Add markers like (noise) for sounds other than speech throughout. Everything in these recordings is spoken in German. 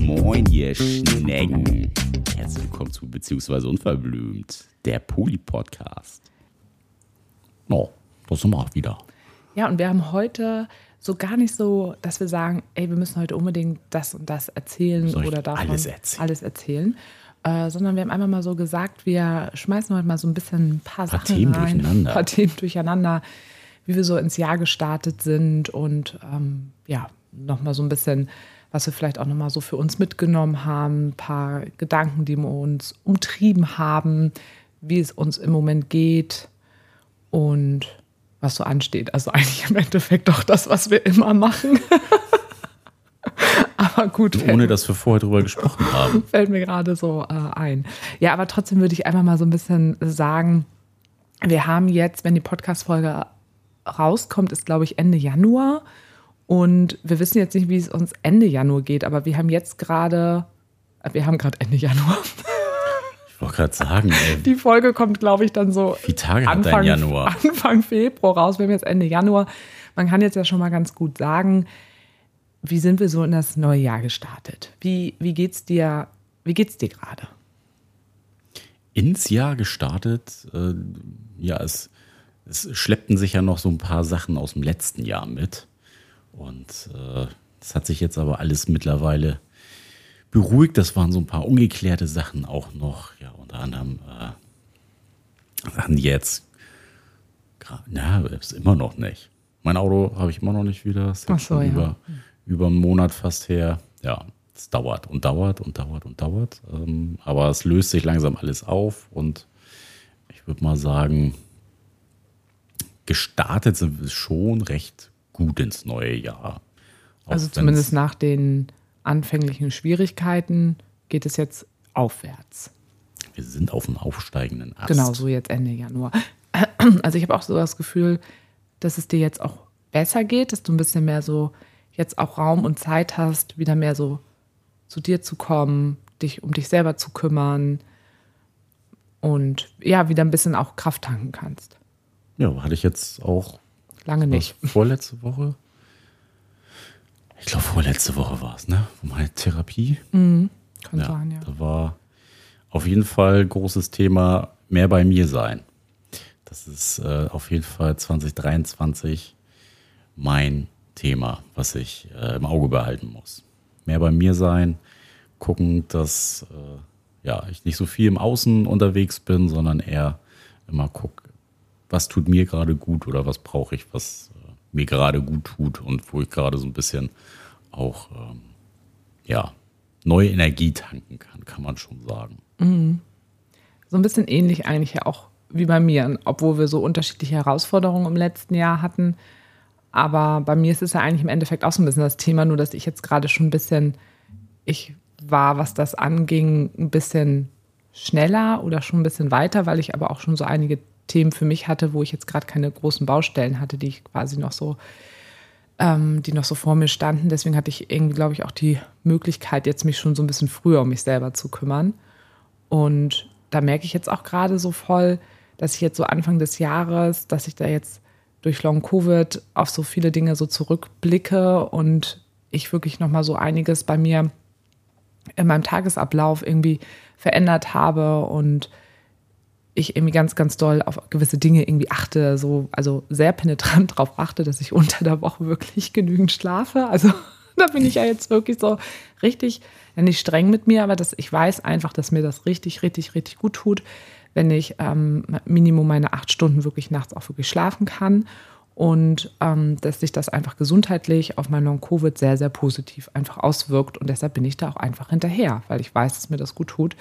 Moin, ihr Schnecken. Herzlich willkommen zu Beziehungsweise Unverblümt, der Poli-Podcast. Oh, da sind wir auch wieder. Ja, und wir haben heute so gar nicht so, dass wir sagen, ey, wir müssen heute unbedingt das und das erzählen oder davon alles erzählen? alles erzählen. Äh, sondern wir haben einfach mal so gesagt, wir schmeißen heute mal so ein bisschen ein paar, Paar Sachen Themen rein, durcheinander. ein paar Themen durcheinander, wie wir so ins Jahr gestartet sind und ähm, ja, nochmal so ein bisschen, was wir vielleicht auch nochmal so für uns mitgenommen haben, ein paar Gedanken, die uns umtrieben haben, wie es uns im Moment geht und was so ansteht. Also eigentlich im Endeffekt doch das, was wir immer machen. (laughs) aber gut, Ohne dass wir vorher drüber gesprochen haben. (laughs) fällt mir gerade so äh, ein. Ja, aber trotzdem würde ich einfach mal so ein bisschen sagen, wir haben jetzt, wenn die Podcast-Folge rauskommt, ist glaube ich Ende Januar. Und wir wissen jetzt nicht, wie es uns Ende Januar geht, aber wir haben jetzt gerade, äh, wir haben gerade Ende Januar. (laughs) Ich wollte gerade sagen, ey, Die Folge kommt, glaube ich, dann so wie Tage hat Anfang, dein Januar? (laughs) Anfang Februar raus. Wir haben jetzt Ende Januar. Man kann jetzt ja schon mal ganz gut sagen, wie sind wir so in das neue Jahr gestartet? Wie, wie geht's dir, wie geht's dir gerade? ins Jahr gestartet. Äh, ja, es, es schleppten sich ja noch so ein paar Sachen aus dem letzten Jahr mit. Und äh, das hat sich jetzt aber alles mittlerweile beruhigt. Das waren so ein paar ungeklärte Sachen auch noch. Ja, unter anderem äh, Sachen, die jetzt. Na, ist immer noch nicht. Mein Auto habe ich immer noch nicht wieder. Ist Ach so, schon ja. über, über einen Monat fast her. Ja, es dauert und dauert und dauert und dauert. Ähm, aber es löst sich langsam alles auf und ich würde mal sagen, gestartet sind wir schon recht gut ins neue Jahr. Auch Also zumindest nach den anfänglichen Schwierigkeiten geht es jetzt aufwärts. Wir sind auf dem aufsteigenden Ast. Genau, so jetzt Ende Januar. Also ich habe auch so das Gefühl, dass es dir jetzt auch besser geht, dass du ein bisschen mehr so jetzt auch Raum und Zeit hast, wieder mehr so zu dir zu kommen, dich um dich selber zu kümmern und ja, wieder ein bisschen auch Kraft tanken kannst. Ja, hatte ich jetzt auch Lange nicht. (laughs) vorletzte Woche. Ich glaube, vorletzte Woche war es, ne? Meine Therapie. Kann Ja, sein, ja. Da war auf jeden Fall großes Thema mehr bei mir sein. Das ist äh, auf jeden Fall 2023 mein Thema, was ich äh, im Auge behalten muss. Mehr bei mir sein, gucken, dass äh, ja, ich nicht so viel im Außen unterwegs bin, sondern eher immer gucke, was tut mir gerade gut oder was brauche ich, was äh, mir gerade gut tut und wo ich gerade so ein bisschen auch ähm, ja, neue Energie tanken kann, kann man schon sagen. So ein bisschen ähnlich eigentlich ja auch wie bei mir, obwohl wir so unterschiedliche Herausforderungen im letzten Jahr hatten. Aber bei mir ist es ja eigentlich im Endeffekt auch so ein bisschen das Thema, nur dass ich jetzt gerade schon ein bisschen, ich war, was das anging, ein bisschen schneller oder schon ein bisschen weiter, weil ich aber auch schon so einige Themen für mich hatte, wo ich jetzt gerade keine großen Baustellen hatte, die ich quasi noch so, ähm, die noch so vor mir standen. Deswegen hatte ich irgendwie, glaube ich, auch die Möglichkeit, jetzt mich schon so ein bisschen früher um mich selber zu kümmern. Und da merke ich jetzt auch gerade so voll, dass ich jetzt so Anfang des Jahres, dass ich da jetzt durch Long Covid auf so viele Dinge so zurückblicke und ich wirklich noch mal so einiges bei mir in meinem Tagesablauf irgendwie verändert habe und ich irgendwie ganz, ganz doll auf gewisse Dinge irgendwie achte, so, also sehr penetrant darauf achte, dass ich unter der Woche wirklich genügend schlafe. Also (laughs) da bin ich ja jetzt wirklich so richtig, ja nicht streng mit mir, aber dass ich weiß einfach, dass mir das richtig, richtig, richtig gut tut, wenn ich ähm, Minimum meine acht Stunden wirklich nachts auch wirklich schlafen kann. Und ähm, dass sich das einfach gesundheitlich auf mein Long-Covid sehr, sehr positiv einfach auswirkt. Und deshalb bin ich da auch einfach hinterher, weil ich weiß, dass mir das gut tut.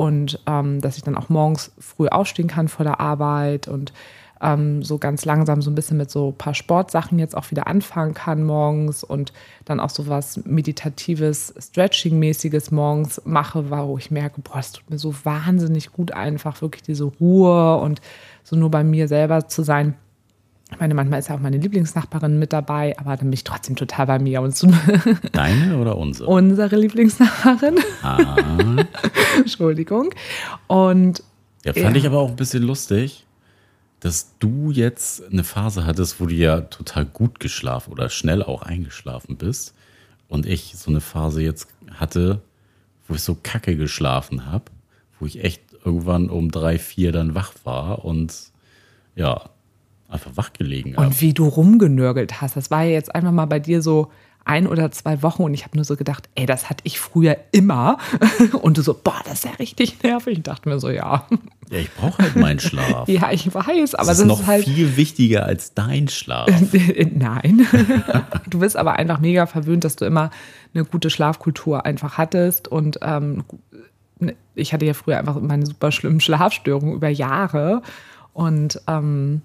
Und ähm, dass ich dann auch morgens früh aufstehen kann vor der Arbeit und ähm, so ganz langsam so ein bisschen mit so ein paar Sportsachen jetzt auch wieder anfangen kann morgens und dann auch so was meditatives, Stretching-mäßiges morgens mache, wo ich merke, boah, es tut mir so wahnsinnig gut einfach, wirklich diese Ruhe und so nur bei mir selber zu sein. Ich meine, manchmal ist ja auch meine Lieblingsnachbarin mit dabei, aber dann bin ich trotzdem total bei mir. Und so (laughs) Deine oder unsere? unsere Lieblingsnachbarin, ah, (laughs) Entschuldigung. Und ja, fand Ja. ich aber auch ein bisschen lustig. dass du jetzt eine Phase hattest, wo du ja total gut geschlafen oder schnell auch eingeschlafen bist und ich so eine Phase jetzt hatte, wo ich so kacke geschlafen habe, wo ich echt irgendwann um drei, vier dann wach war und ja, einfach wach gelegen habe. Und wie du rumgenörgelt hast, das war ja jetzt einfach mal bei dir so ein oder zwei Wochen und ich habe nur so gedacht, ey, das hatte ich früher immer. (laughs) Und du so, boah, das ist ja richtig nervig. Ich dachte mir so, ja. Ja, ich brauche halt meinen Schlaf. (laughs) ja, ich weiß, aber das, das ist noch ist halt. viel wichtiger als dein Schlaf. (laughs) Nein. du bist aber einfach mega verwöhnt, dass du immer eine gute Schlafkultur einfach hattest. Und ähm, ich hatte ja früher einfach meine super schlimmen Schlafstörungen über Jahre. Und ähm,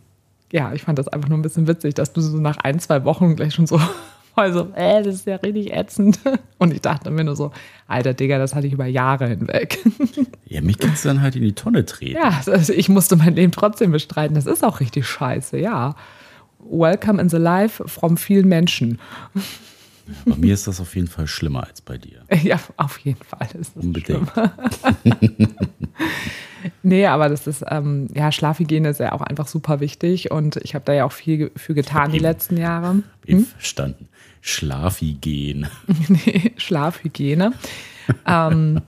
ja, ich fand das einfach nur ein bisschen witzig, dass du so nach ein, zwei Wochen gleich schon so (laughs) also, äh, das ist ja richtig ätzend. (laughs) Und ich dachte mir nur so, alter Digga, das hatte ich über Jahre hinweg. (laughs) Ja, mich kannst du dann halt in die Tonne treten. Ja, also ich musste mein Leben trotzdem bestreiten. Das ist auch richtig scheiße, ja. Welcome in the life from vielen Menschen. Bei mir ist das auf jeden Fall schlimmer als bei dir. (laughs) Ja, auf jeden Fall ist das Unbedingt. (laughs) Nee, aber das ist, ähm, ja, Schlafhygiene ist ja auch einfach super wichtig und ich habe da ja auch viel für getan die Eben. letzten Jahre. Hm? Verstanden. Schlafhygiene. (laughs) nee, Schlafhygiene. ähm,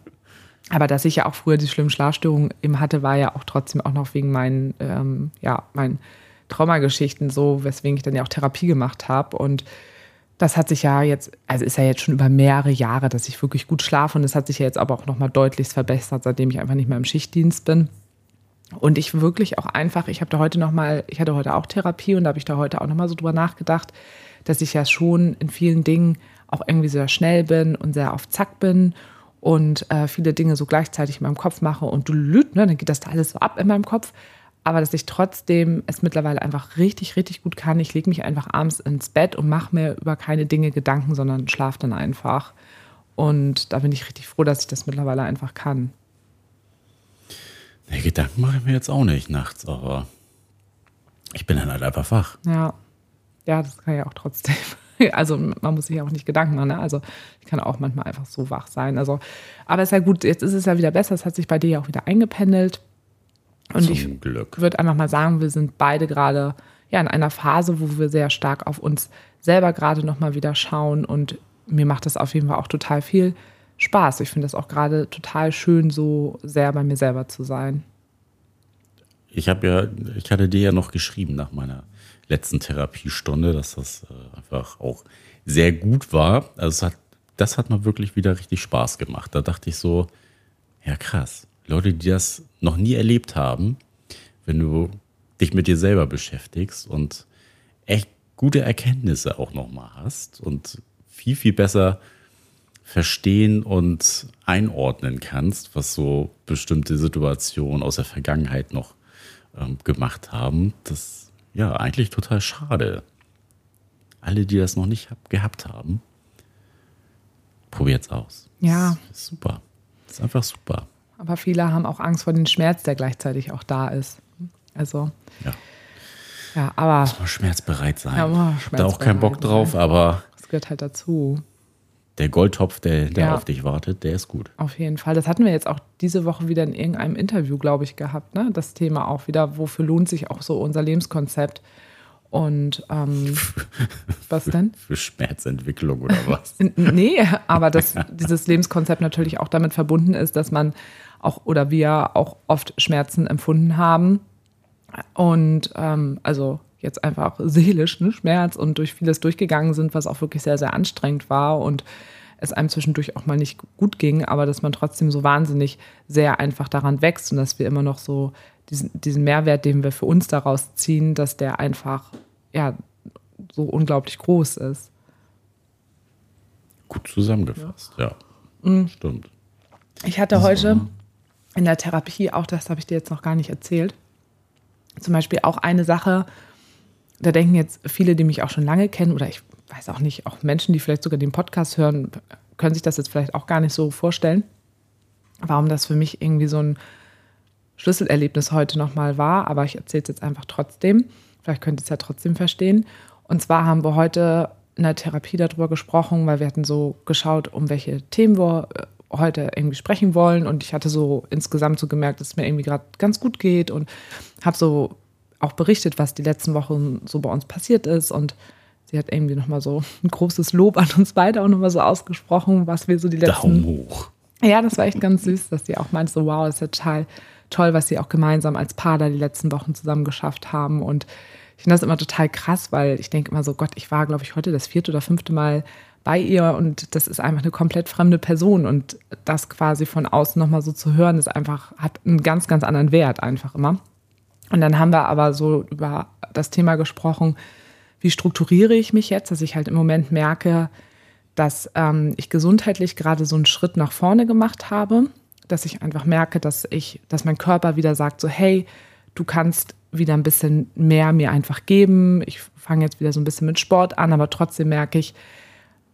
aber dass ich ja auch früher die schlimmen Schlafstörungen eben hatte, war ja auch trotzdem auch noch wegen meinen, ähm, ja, meinen Traumageschichten so, weswegen ich dann ja auch Therapie gemacht habe. Und das hat sich ja jetzt, also ist ja jetzt schon über mehrere Jahre, dass ich wirklich gut schlafe. Und das hat sich ja jetzt aber auch nochmal deutlichst verbessert, seitdem ich einfach nicht mehr im Schichtdienst bin. Und ich wirklich auch einfach, ich habe da heute nochmal, ich hatte heute auch Therapie und da habe ich da heute auch nochmal so drüber nachgedacht, dass ich ja schon in vielen Dingen auch irgendwie sehr schnell bin und sehr auf Zack bin und äh, viele Dinge so gleichzeitig in meinem Kopf mache und du lüt, ne, dann geht das da alles so ab in meinem Kopf. Aber dass ich trotzdem es mittlerweile einfach richtig, richtig gut kann. Ich lege mich einfach abends ins Bett und mache mir über keine Dinge Gedanken, sondern schlafe dann einfach. Und da bin ich richtig froh, dass ich das mittlerweile einfach kann. Nee, Gedanken mache ich mir jetzt auch nicht nachts, aber ich bin dann halt einfach wach. Ja, ja, das kann ja auch trotzdem. (laughs) Also man muss sich ja auch nicht Gedanken machen. Ne? Also ich kann auch manchmal einfach so wach sein. Also, aber ist ja gut, jetzt ist es ja wieder besser. Es hat sich bei dir ja auch wieder eingependelt. Und Zum ich würde einfach mal sagen, wir sind beide gerade ja in einer Phase, wo wir sehr stark auf uns selber gerade noch mal wieder schauen und mir macht das auf jeden Fall auch total viel Spaß. Ich finde das auch gerade total schön, so sehr bei mir selber zu sein. Ich habe ja, ich hatte dir ja noch geschrieben nach meiner letzten Therapiestunde, dass das äh, einfach auch sehr gut war. Also es hat, das hat mir wirklich wieder richtig Spaß gemacht. Da dachte ich so, ja krass, Leute, die das noch nie erlebt haben, wenn du dich mit dir selber beschäftigst und echt gute Erkenntnisse auch nochmal hast und viel, viel besser verstehen und einordnen kannst, was so bestimmte Situationen aus der Vergangenheit noch ähm, gemacht haben. Das ja eigentlich total schade. Alle, die das noch nicht hab, gehabt haben, probiert's aus. Ja. Ist super. Das ist einfach super. Aber viele haben auch Angst vor dem Schmerz, der gleichzeitig auch da ist. Also, Ja. ja, aber Mal schmerzbereit sein. Ja, mal da auch keinen Bock schmerzbereit drauf, aber das gehört halt dazu. der Goldtopf, der, der Ja. auf dich wartet, der ist gut. Auf jeden Fall. Das hatten wir jetzt auch diese Woche wieder in irgendeinem Interview, glaube ich, gehabt. Ne? Das Thema auch wieder, wofür lohnt sich auch so unser Lebenskonzept? Und ähm, (laughs) was denn? Für Schmerzentwicklung oder was? (laughs) Nee, aber dass dieses Lebenskonzept natürlich auch damit verbunden ist, dass man auch oder wir auch oft Schmerzen empfunden haben. Und ähm, also jetzt einfach seelisch ne, Schmerz und durch vieles durchgegangen sind, was auch wirklich sehr, sehr anstrengend war und es einem zwischendurch auch mal nicht gut ging, aber dass man trotzdem so wahnsinnig sehr einfach daran wächst und dass wir immer noch so diesen, diesen Mehrwert, den wir für uns daraus ziehen, dass der einfach ja so unglaublich groß ist. Gut zusammengefasst, ja. Mhm. Stimmt. Ich hatte heute in der Therapie, auch das habe ich dir jetzt noch gar nicht erzählt, zum Beispiel auch eine Sache, da denken jetzt viele, die mich auch schon lange kennen, oder ich weiß auch nicht, auch Menschen, die vielleicht sogar den Podcast hören, können sich das jetzt vielleicht auch gar nicht so vorstellen, warum das für mich irgendwie so ein Schlüsselerlebnis heute nochmal war, aber ich erzähle es jetzt einfach trotzdem. Vielleicht könnt ihr es ja trotzdem verstehen. Und zwar haben wir heute in der Therapie darüber gesprochen, weil wir hatten so geschaut, um welche Themen wir äh, heute irgendwie sprechen wollen. Und ich hatte so insgesamt so gemerkt, dass es mir irgendwie gerade ganz gut geht und habe so auch berichtet, was die letzten Wochen so bei uns passiert ist und sie hat irgendwie nochmal so ein großes Lob an uns beide auch nochmal so ausgesprochen, was wir so die letzten... Daumen hoch. Ja, das war echt ganz süß, dass sie auch meinte, so wow, ist ja total toll, was sie auch gemeinsam als Paar da die letzten Wochen zusammen geschafft haben und ich finde das immer total krass, weil ich denke immer so, Gott, ich war, glaube ich, heute das vierte oder fünfte Mal bei ihr und das ist einfach eine komplett fremde Person und das quasi von außen nochmal so zu hören, ist einfach, hat einen ganz, ganz anderen Wert einfach immer. Und dann haben wir aber so über das Thema gesprochen, wie strukturiere ich mich jetzt, dass ich halt im Moment merke, dass ähm, ich gesundheitlich gerade so einen Schritt nach vorne gemacht habe, dass ich einfach merke, dass ich, dass mein Körper wieder sagt, so hey, du kannst wieder ein bisschen mehr mir einfach geben. Ich fange jetzt wieder so ein bisschen mit Sport an, aber trotzdem merke ich,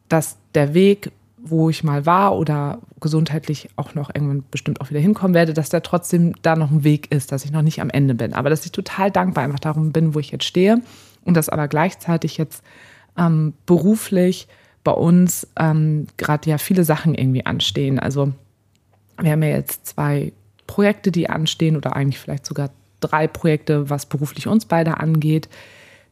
dass der Weg, wo ich mal war oder gesundheitlich auch noch irgendwann bestimmt auch wieder hinkommen werde, dass der trotzdem da noch ein Weg ist, dass ich noch nicht am Ende bin. Aber dass ich total dankbar einfach darum bin, wo ich jetzt stehe und dass aber gleichzeitig jetzt ähm, beruflich bei uns ähm, gerade ja viele Sachen irgendwie anstehen. Also wir haben ja jetzt zwei Projekte, die anstehen oder eigentlich vielleicht sogar drei Projekte, was beruflich uns beide angeht.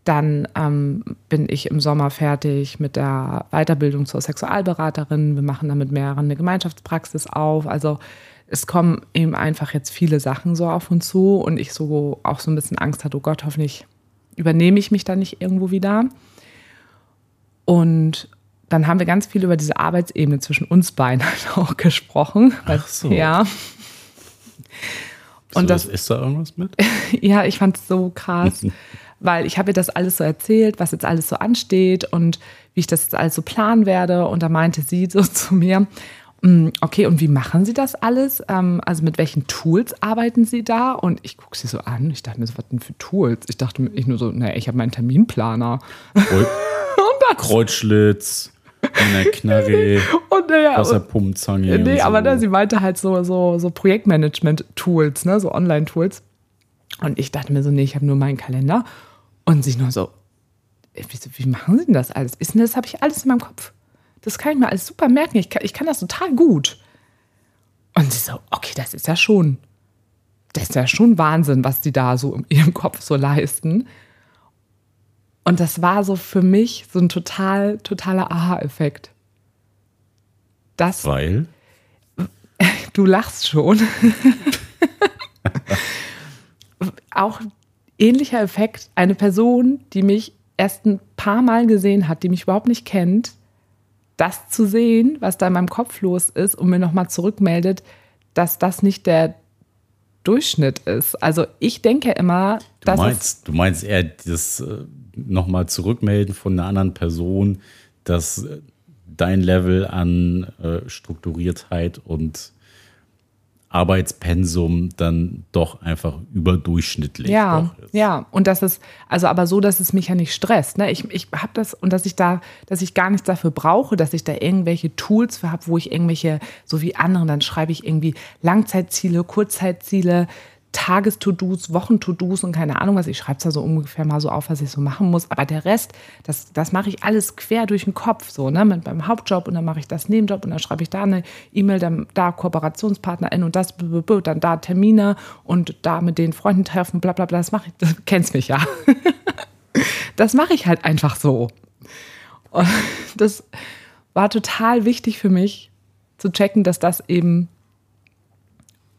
Dann ähm, bin ich im Sommer fertig mit der Weiterbildung zur Sexualberaterin. Wir machen da mit mehreren eine Gemeinschaftspraxis auf. Also es kommen eben einfach jetzt viele Sachen so auf uns zu und ich so auch so ein bisschen Angst hatte, oh Gott, hoffentlich übernehme ich mich da nicht irgendwo wieder. Und dann haben wir ganz viel über diese Arbeitsebene zwischen uns beiden (laughs) halt auch gesprochen. Ach so. Ja. Und so, das ist da irgendwas mit? (laughs) ja, ich fand es so krass, (laughs) weil ich habe ihr das alles so erzählt, was jetzt alles so ansteht und wie ich das jetzt alles so planen werde. Und da meinte sie so (laughs) zu mir, mm, okay, und wie machen Sie das alles? Ähm, also mit welchen Tools arbeiten Sie da? Und ich gucke sie so an. Ich dachte mir so, was denn für Tools? Ich dachte mir ich nur so, naja, ich habe meinen Terminplaner. (laughs) Kreuzschlitz. Eine Knarre, (laughs) und, naja, Wasserpumpenzange. Nee, so. aber ne, sie meinte halt so, so, so Projektmanagement-Tools, ne, so Online-Tools. Und ich dachte mir so, nee, ich habe nur meinen Kalender. Und sie nur so, wie, wie machen sie denn das alles? Ist denn das habe ich alles in meinem Kopf. Das kann ich mir alles super merken. Ich kann, ich kann das total gut. Und sie so, okay, das ist ja schon, das ist ja schon Wahnsinn, was die da so in ihrem Kopf so leisten. Und das war so für mich so ein total, totaler Aha-Effekt. Das. Weil? (laughs) Du lachst schon. (laughs) Auch ähnlicher Effekt. Eine Person, die mich erst ein paar Mal gesehen hat, die mich überhaupt nicht kennt, das zu sehen, was da in meinem Kopf los ist und mir nochmal zurückmeldet, dass das nicht der Durchschnitt ist. Also ich denke immer, du meinst, du meinst eher das äh, nochmal zurückmelden von einer anderen Person, dass dein Level an äh, Strukturiertheit und Arbeitspensum dann doch einfach überdurchschnittlich ja, ist. Ja, und das ist, also aber so, dass es mich ja nicht stresst. Ne? Ich, ich habe das und dass ich da, dass ich gar nichts dafür brauche, dass ich da irgendwelche Tools für habe, wo ich irgendwelche, so wie anderen, dann schreibe ich irgendwie Langzeitziele, Kurzzeitziele, Tages-To-Dos, Wochen-To-Dos und keine Ahnung was. Ich schreibe es da so ungefähr mal so auf, was ich so machen muss. Aber der Rest, das, das mache ich alles quer durch den Kopf, so, ne? Mit meinem Hauptjob und dann mache ich das Nebenjob und dann schreibe ich da eine E-Mail, dann da KooperationspartnerInnen und das, dann da Termine und da mit den Freunden treffen, bla bla bla. Das mache ich, du (laughs) kennst mich ja. (laughs) das mache ich halt einfach so. Und (laughs) das war total wichtig für mich zu checken, dass das eben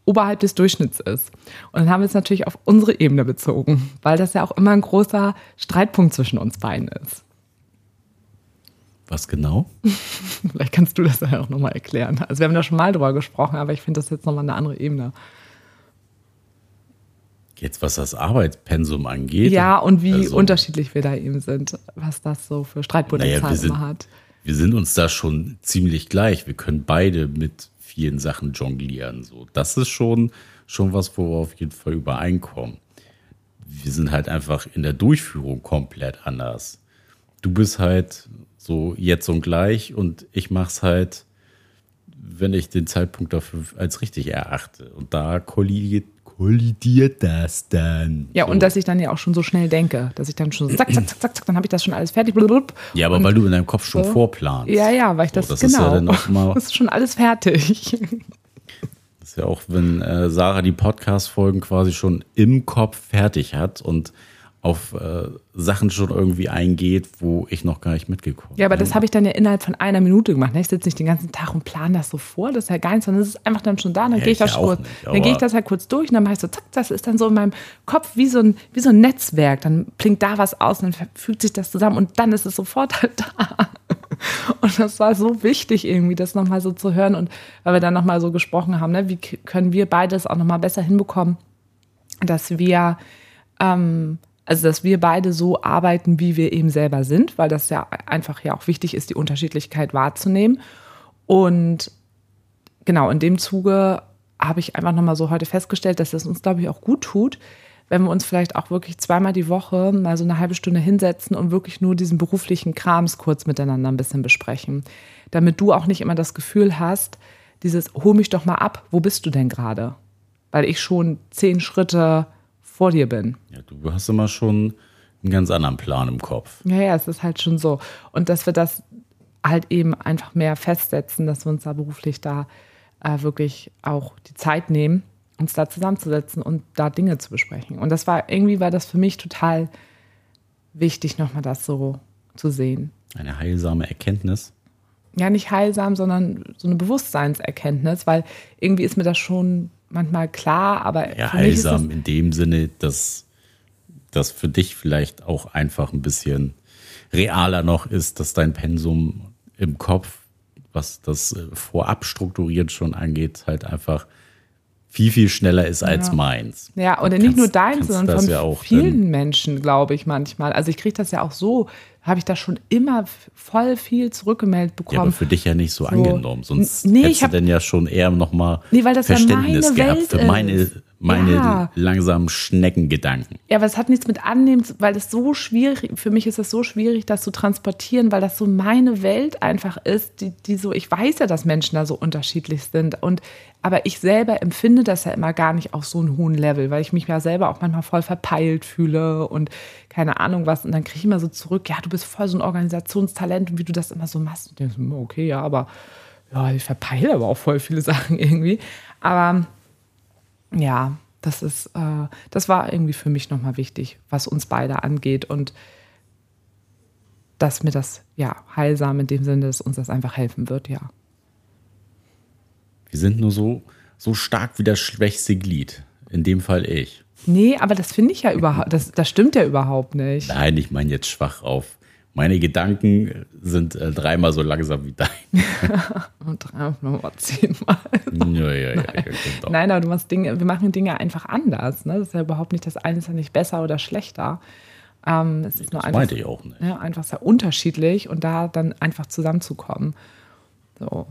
oberhalb des Durchschnitts ist. Und dann haben wir es natürlich auf unsere Ebene bezogen, weil das ja auch immer ein großer Streitpunkt zwischen uns beiden ist. Was genau? (laughs) Vielleicht kannst du das ja auch nochmal erklären. Also wir haben da schon mal drüber gesprochen, aber ich finde das jetzt nochmal eine andere Ebene. Jetzt, was das Arbeitspensum angeht. Ja, und wie also, unterschiedlich wir da eben sind, was das so für Streitpotenzial naja, hat. Wir sind uns da schon ziemlich gleich. Wir können beide mit vielen Sachen jonglieren. So, das ist schon, schon was, wo wir auf jeden Fall übereinkommen. Wir sind halt einfach in der Durchführung komplett anders. Du bist halt so jetzt und gleich und ich mach's halt, wenn ich den Zeitpunkt dafür als richtig erachte. Und da kollidiert, kollidiert das dann. Ja, so. und dass ich dann ja auch schon so schnell denke, dass ich dann schon so zack, zack, zack, zack, zack dann habe ich das schon alles fertig. Blub, ja, aber weil du in deinem Kopf schon so. vorplanst. Ja, ja, weil ich das, so, das genau. Ist ja mal, (laughs) das ist schon alles fertig. (laughs) Das ist ja auch, wenn äh, Sarah die Podcast-Folgen quasi schon im Kopf fertig hat und auf äh, Sachen schon irgendwie eingeht, wo ich noch gar nicht mitgekommen bin. Ja, aber das habe ich dann ja innerhalb von einer Minute gemacht. ne? Ich sitze nicht den ganzen Tag und plane das so vor, das ist ja gar nichts, sondern es ist einfach dann schon da. Dann Ja, gehe ich, das kurz, nicht, dann gehe ich das halt kurz durch und dann mache ich so, zack, das ist dann so in meinem Kopf wie so ein, wie so ein Netzwerk. Dann blinkt da was aus und dann fügt sich das zusammen und dann ist es sofort halt da. (laughs) Und das war so wichtig irgendwie, das nochmal so zu hören und weil wir dann nochmal so gesprochen haben, ne, wie können wir beides auch nochmal besser hinbekommen, dass wir, ähm, also dass wir beide so arbeiten, wie wir eben selber sind, weil das ja einfach ja auch wichtig ist, die Unterschiedlichkeit wahrzunehmen. Und genau, in dem Zuge habe ich einfach nochmal so heute festgestellt, dass es uns, glaube ich, auch gut tut, wenn wir uns vielleicht auch wirklich zweimal die Woche mal so eine halbe Stunde hinsetzen und wirklich nur diesen beruflichen Krams kurz miteinander ein bisschen besprechen. Damit du auch nicht immer das Gefühl hast, dieses, hol mich doch mal ab, wo bist du denn gerade? Weil ich schon zehn Schritte vor dir bin. Ja, du hast immer schon einen ganz anderen Plan im Kopf. Ja, ja, es ist halt schon so. Und dass wir das halt eben einfach mehr festsetzen, dass wir uns da beruflich da äh, wirklich auch die Zeit nehmen, uns da zusammenzusetzen und da Dinge zu besprechen. Und das war irgendwie war das für mich total wichtig, nochmal das so zu sehen. Eine heilsame Erkenntnis. Ja, nicht heilsam, sondern so eine Bewusstseinserkenntnis, weil irgendwie ist mir das schon manchmal klar, aber Ja, für mich ist das, heilsam in dem Sinne, dass das für dich vielleicht auch einfach ein bisschen realer noch ist, dass dein Pensum im Kopf, was das äh, vorab strukturiert schon angeht, halt einfach viel, viel schneller ist als Ja. meins. Ja, oder Kannst- nicht nur deins, sondern von ja auch vielen Menschen, glaube ich, manchmal. Also ich kriege das ja auch so, habe ich da schon immer voll viel zurückgemeldet Ja, aber bekommen. für dich ja nicht so, angenommen. Sonst nee, hättest ich hab- du denn ja schon eher nochmal Nee, weil das ja Verständnis meine gehabt Welt für meine, ist. Meine Ja. langsamen Schneckengedanken. Ja, aber es hat nichts mit annehmen, zu- weil das so schwierig, für mich ist es so schwierig, das zu transportieren, weil das so meine Welt einfach ist, die, die so, ich weiß ja, dass Menschen da so unterschiedlich sind und, aber ich selber empfinde das ja immer gar nicht auf so einem hohen Level, weil ich mich ja selber auch manchmal voll verpeilt fühle und keine Ahnung was und dann kriege ich immer so zurück, ja, du bist voll so ein Organisationstalent und wie du das immer so machst und denkst, hm, okay, ja, aber ja, ich verpeile aber auch voll viele (laughs) Sachen irgendwie, aber ja, das ist, äh, das war irgendwie für mich nochmal wichtig, was uns beide angeht und dass mir das ja heilsam in dem Sinne, dass uns das einfach helfen wird, ja. Wir sind nur so, so stark wie das schwächste Glied. In dem Fall ich. Nee, aber das finde ich ja überhaupt, das, das stimmt ja überhaupt nicht. Nein, ich meine jetzt schwach auf. Meine Gedanken sind äh, dreimal so langsam wie dein. (laughs) Und drei, nochmal zehnmal. ja, ja, ja, ja, genau. Nein, aber du machst Dinge, wir machen Dinge einfach anders. Ne? Das ist ja überhaupt nicht, das eine ist ja nicht besser oder schlechter. Ähm, es ist nur Das einfach, meinte ich auch nicht. ja, einfach sehr unterschiedlich und da dann einfach zusammenzukommen. So.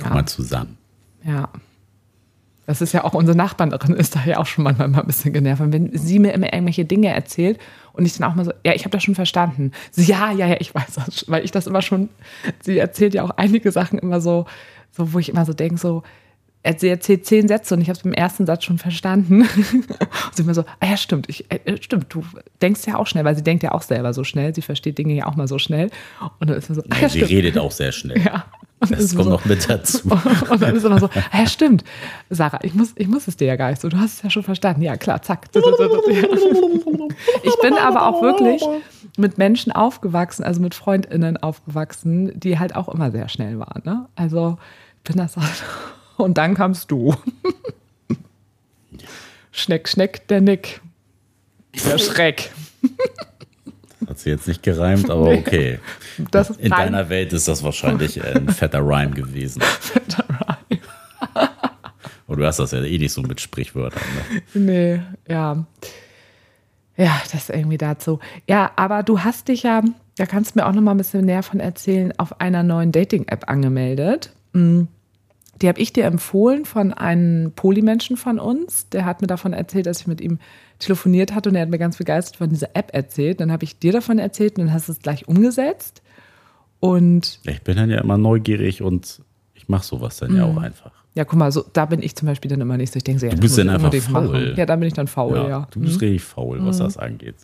Komm mal zusammen. Ja. Das ist ja auch unsere Nachbarin ist da ja auch schon manchmal mal ein bisschen genervt. Und wenn sie mir immer irgendwelche Dinge erzählt und ich dann auch mal so, ja, ich habe das schon verstanden. Sie, ja, ja, ja, ich weiß das, weil ich das immer schon, sie erzählt ja auch einige Sachen immer so, so wo ich immer so denke, so, sie erzählt zehn Sätze und ich habe es im ersten Satz schon verstanden. (laughs) und sie immer so, ah ja, stimmt, ich, äh, stimmt, du denkst ja auch schnell, weil sie denkt ja auch selber so schnell, sie versteht Dinge ja auch mal so schnell. Und dann ist man so, ah ja, Sie stimmt. redet auch sehr schnell. (laughs) Ja. Das kommt so, noch mit dazu. (laughs) und dann ist immer so, ja stimmt, Sarah, ich muss, ich muss es dir ja gar nicht so, du hast es ja schon verstanden. Ja, klar, zack. (laughs) Ich bin aber auch wirklich mit Menschen aufgewachsen, also mit FreundInnen aufgewachsen, die halt auch immer sehr schnell waren. Ne? Also bin das halt. Und dann kamst du. (laughs) Schneck, Schneck, der Nick. Der Schreck. Hat sie jetzt nicht gereimt, aber (laughs) okay. Das In rein- deiner Welt ist das wahrscheinlich ein fetter Rhyme gewesen. (laughs) Und du hast das ja eh nicht so mit Sprichwörtern. Ne? Nee, ja. Ja, das irgendwie dazu. Ja, aber du hast dich ja, da kannst du mir auch noch mal ein bisschen näher von erzählen, auf einer neuen Dating-App angemeldet. Mm, Die habe ich dir empfohlen von einem Polymenschen von uns. Der hat mir davon erzählt, dass ich mit ihm telefoniert hatte und er hat mir ganz begeistert von dieser App erzählt. Dann habe ich dir davon erzählt und dann hast du es gleich umgesetzt. Und Ich bin dann ja immer neugierig und ich mache sowas dann ja auch einfach. ja, guck mal, so, da bin ich zum Beispiel dann immer nicht so. Ich denke so, ja, Du bist dann einfach faul. machen. Ja, da bin ich dann faul, ja. Ja, du bist richtig faul, was Mhm. das angeht.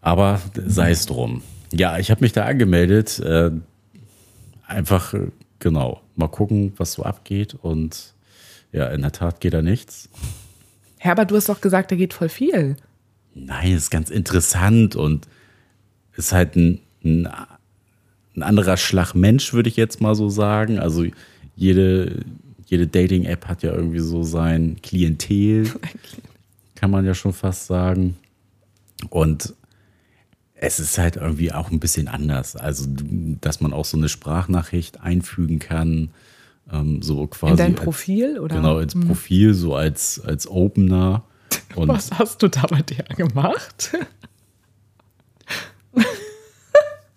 Aber sei es drum. Ja, ich habe mich da angemeldet. Äh, einfach, äh, genau, mal gucken, was so abgeht. Und ja, in der Tat geht da nichts. Herbert, du hast doch gesagt, da geht voll viel. Nein, ist ganz interessant und ist halt ein, ein, ein anderer Schlag Mensch, würde ich jetzt mal so sagen. Also jede, jede Dating-App hat ja irgendwie so sein Klientel, (laughs) kann man ja schon fast sagen. Und es ist halt irgendwie auch ein bisschen anders. Also, dass man auch so eine Sprachnachricht einfügen kann. Ähm, so quasi In dein als- Profil oder? Genau, ins Hm. Profil, so als, als Opener. (laughs) Und Was hast du da bei dir gemacht? (laughs)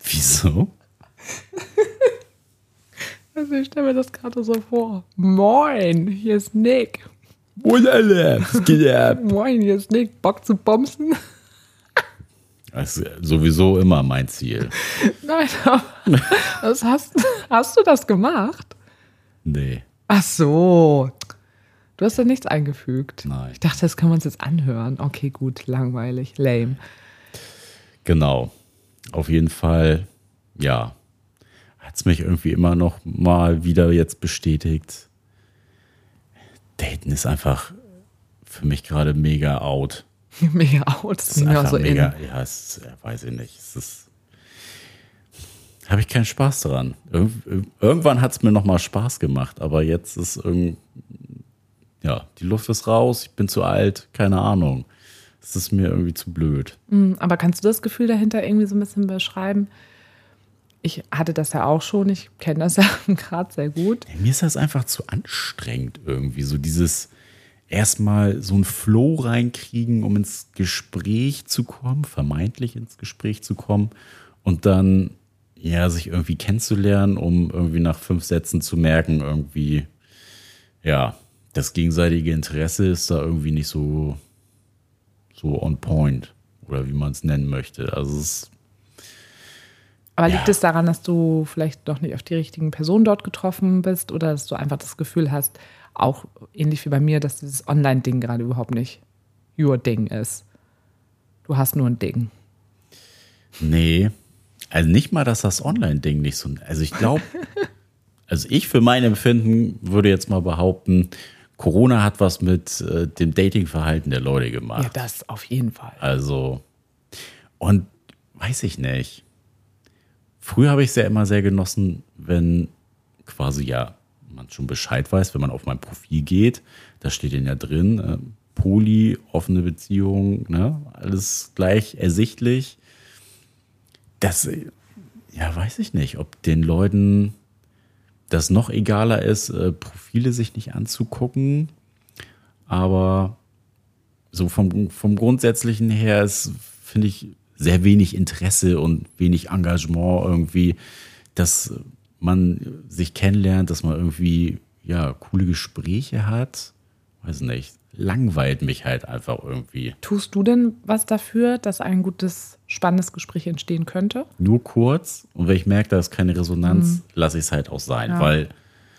wieso? (laughs) Also ich stelle mir das gerade so vor. Moin, hier ist Nick. Und alle, was geht ab? Moin, hier ist Nick. Bock zu bomsen? Das ist sowieso immer mein Ziel. (laughs) Nein, aber was hast, hast du das gemacht? Nee, Ach so. Du hast da nichts eingefügt. Nein. Ich dachte, das können wir uns jetzt anhören. Okay, gut, langweilig, lame. genau. Auf jeden Fall, ja, hat es mich irgendwie immer noch mal wieder jetzt bestätigt. Daten ist einfach für mich gerade mega out. (laughs) Mega out. Das ist einfach so mega, in. ja, es ja, weiß ich nicht. Es ist, habe ich keinen Spaß. Irg irgendwann hat es mir noch mal Spaß gemacht, aber jetzt ist irgend, ja, die Luft ist raus, ich bin zu alt, keine Ahnung. Es ist mir irgendwie zu blöd. Hm, Aber kannst du das Gefühl dahinter irgendwie so ein bisschen beschreiben? Ich hatte das ja auch schon. Ich kenne das (laughs) ja gerade sehr gut. Mir ist das einfach zu anstrengend irgendwie, so dieses erstmal so ein Flow reinkriegen, um ins Gespräch zu kommen, vermeintlich ins Gespräch zu kommen und dann ja sich irgendwie kennenzulernen, um irgendwie nach fünf Sätzen zu merken, irgendwie ja, das gegenseitige Interesse ist da irgendwie nicht so so on point oder wie man es nennen möchte. Also es Aber Ja. liegt es daran, dass du vielleicht noch nicht auf die richtigen Personen dort getroffen bist oder dass du einfach das Gefühl hast, auch ähnlich wie bei mir, dass dieses Online-Ding gerade überhaupt nicht your Ding ist? Du hast nur ein Ding. Nee, also nicht mal, dass das Online-Ding nicht so. Also ich glaube, (laughs) also ich für mein Empfinden würde jetzt mal behaupten, Corona hat was mit äh, dem Datingverhalten der Leute Ja, gemacht. das auf jeden Fall. Also, und weiß ich nicht. Früher habe ich es ja immer sehr genossen, wenn quasi ja man schon Bescheid weiß, wenn man auf mein Profil geht. Da steht denn ja drin, äh, Poly, offene Beziehung, ne? alles gleich ersichtlich. Das, äh, ja, weiß ich nicht, ob den Leuten das noch egaler ist, äh, Profile sich nicht anzugucken. Aber so vom, vom Grundsätzlichen her ist, finde ich, sehr wenig Interesse und wenig Engagement irgendwie, dass man sich kennenlernt, dass man irgendwie, ja, coole Gespräche hat. Weiß nicht, langweilt mich halt einfach irgendwie. Tust du denn was dafür, dass ein gutes, spannendes Gespräch entstehen könnte? Nur kurz und wenn ich merke, da ist keine Resonanz, lasse ich es halt auch sein, Ja. weil,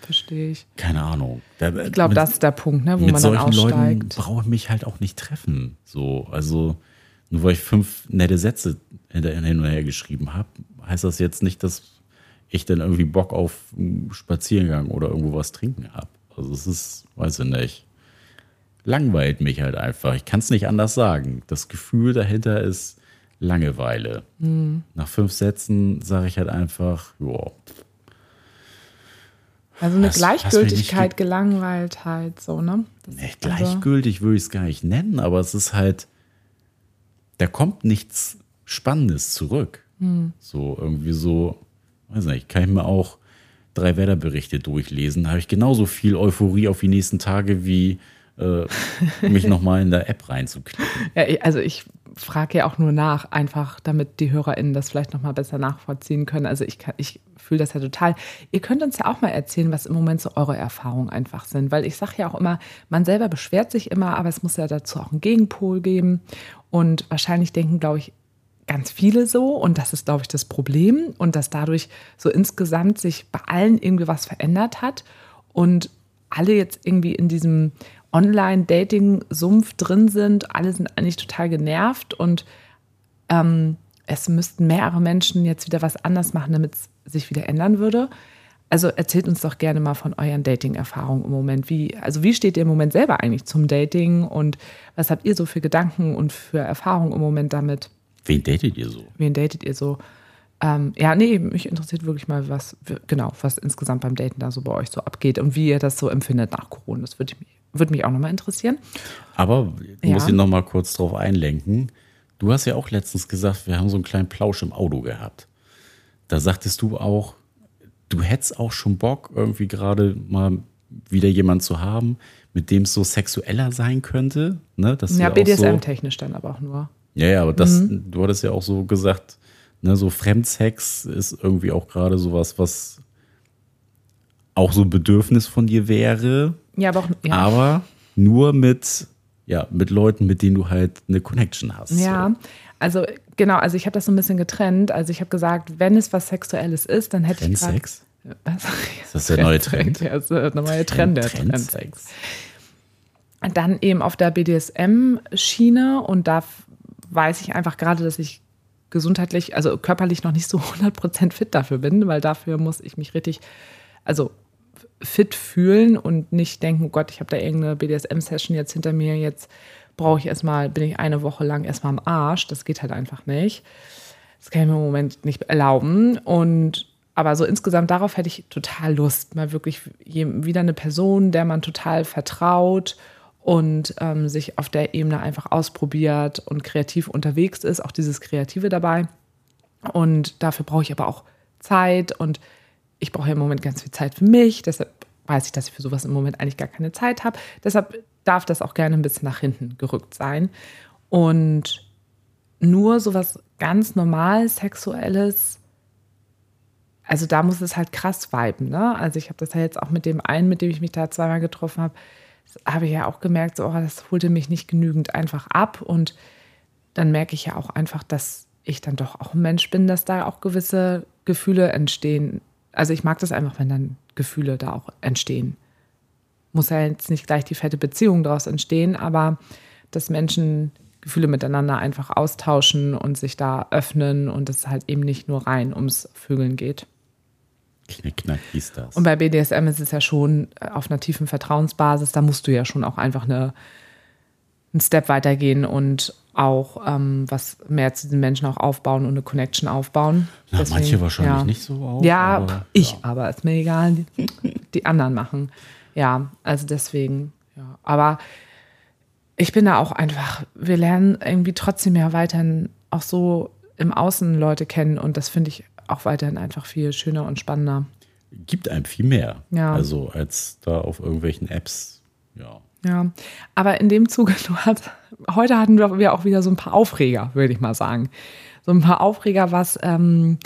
Verstehe ich. keine Ahnung. Da, Ich glaube, das ist der Punkt, ne, wo mit man dann solchen Leuten aussteigt. brauche ich mich halt auch nicht treffen. So, also nur weil ich fünf nette Sätze hin und her geschrieben habe, heißt das jetzt nicht, dass ich dann irgendwie Bock auf einen Spaziergang oder irgendwo was trinken habe. Also es ist, weiß ich nicht, langweilt mich halt einfach. Ich kann es nicht anders sagen. Das Gefühl dahinter ist Langeweile. Hm. Nach fünf Sätzen sage ich halt einfach, ja, Also eine Was- was mich nicht Gleichgültigkeit, Gelangweiltheit, so, ne? Nee, also- gleichgültig würde ich es gar nicht nennen, aber es ist halt, da kommt nichts Spannendes zurück. So irgendwie so, weiß nicht, kann ich mir auch drei Wetterberichte durchlesen, da habe ich genauso viel Euphorie auf die nächsten Tage wie äh, mich nochmal in der App reinzuklicken. Ja, also ich frage ja auch nur nach, einfach damit die HörerInnen das vielleicht nochmal besser nachvollziehen können. Also ich, ich fühle das ja total. Ihr könnt uns ja auch mal erzählen, was im Moment so eure Erfahrungen einfach sind. Weil ich sage ja auch immer, man selber beschwert sich immer, aber es muss ja dazu auch einen Gegenpol geben. Und wahrscheinlich denken, glaube ich, ganz viele so. Und das ist, glaube ich, das Problem. Und dass dadurch so insgesamt sich bei allen irgendwie was verändert hat. Und alle jetzt irgendwie in diesem Online-Dating-Sumpf drin sind. Alle sind eigentlich total genervt und ähm, es müssten mehrere Menschen jetzt wieder was anders machen, damit es sich wieder ändern würde. also erzählt uns doch gerne mal von euren Dating-Erfahrungen im Moment. Wie, also wie steht ihr im Moment selber eigentlich zum Dating und was habt ihr so für Gedanken und für Erfahrungen im Moment damit? Wen datet ihr so? Wen datet ihr so? Ähm, ja, nee, mich interessiert wirklich mal, was genau, was insgesamt beim Daten da so bei euch so abgeht und wie ihr das so empfindet nach Corona. Das würde mich, würd mich auch nochmal interessieren. Aber ich Ja. muss ihn noch mal kurz drauf einlenken. Du hast ja auch letztens gesagt, wir haben so einen kleinen Plausch im Auto gehabt. Da sagtest du auch, du hättest auch schon Bock, irgendwie gerade mal wieder jemanden zu haben, mit dem es so sexueller sein könnte. Ne? Dass Ja, auch so, BDSM-technisch dann aber auch nur. Ja, ja, aber das, Mhm. du hattest ja auch so gesagt, ne, so Fremdsex ist irgendwie auch gerade sowas, was auch so ein Bedürfnis von dir wäre, Ja, aber auch. Ja. aber nur mit, ja, mit Leuten, mit denen du halt eine Connection hast. Ja, So. also genau, also ich habe das so ein bisschen getrennt. Also ich habe gesagt, wenn es was Sexuelles ist, dann hätte ich gerade. Trendsex? Was? Ist das der neue Trend? (laughs) Ja, das ist der neue Trend, der Trendsex. Trendsex. Dann eben auf der BDSM-Schiene und da weiß ich einfach gerade, dass ich gesundheitlich, also körperlich noch nicht so (laughs) 100% fit dafür bin, weil dafür muss ich mich richtig, also fit fühlen und nicht denken, oh Gott, ich habe da irgendeine BDSM-Session jetzt hinter mir, jetzt brauche ich erstmal, bin ich eine Woche lang erstmal am Arsch. Das geht halt einfach nicht. Das kann ich mir im Moment nicht erlauben. Und aber so insgesamt darauf hätte ich total Lust. Mal wirklich wieder eine Person, der man total vertraut und ähm, sich auf der Ebene einfach ausprobiert und kreativ unterwegs ist. Auch dieses Kreative dabei. Und dafür brauche ich aber auch Zeit und ich brauche ja im Moment ganz viel Zeit für mich. Deshalb weiß ich, dass ich für sowas im Moment eigentlich gar keine Zeit habe. Deshalb darf das auch gerne ein bisschen nach hinten gerückt sein. Und nur sowas ganz normal Sexuelles, also da muss es halt krass viben. Ne? Also ich habe das ja jetzt auch mit dem einen, mit dem ich mich da zweimal getroffen habe, habe ich ja auch gemerkt, so, oh, das holte mich nicht genügend einfach ab. Und dann merke ich ja auch einfach, dass ich dann doch auch ein Mensch bin, dass da auch gewisse Gefühle entstehen. Also ich mag das einfach, wenn dann Gefühle da auch entstehen. Muss ja jetzt nicht gleich die fette Beziehung daraus entstehen, aber dass Menschen Gefühle miteinander einfach austauschen und sich da öffnen und es halt eben nicht nur rein ums Vögeln geht. Knick, knack, hieß das. Und bei BDSM ist es ja schon äh, auf einer tiefen Vertrauensbasis, da musst du ja schon auch einfach eine, einen Step weitergehen und auch ähm, was mehr zu den Menschen auch aufbauen und eine Connection aufbauen. Na, Deswegen, manche wahrscheinlich ja. nicht so auch. Ja, aber, ich ja. aber, ist mir egal. Die, die anderen machen. Ja, also deswegen, ja. Aber ich bin da auch einfach, wir lernen irgendwie trotzdem ja weiterhin auch so im Außen Leute kennen und das finde ich auch weiterhin einfach viel schöner und spannender. Gibt einem viel mehr. Ja. Also als da auf irgendwelchen Apps. Ja. Ja, aber in dem Zuge, (laughs) hast, heute hatten wir auch wieder so ein paar Aufreger, würde ich mal sagen. So ein paar Aufreger, was ähm,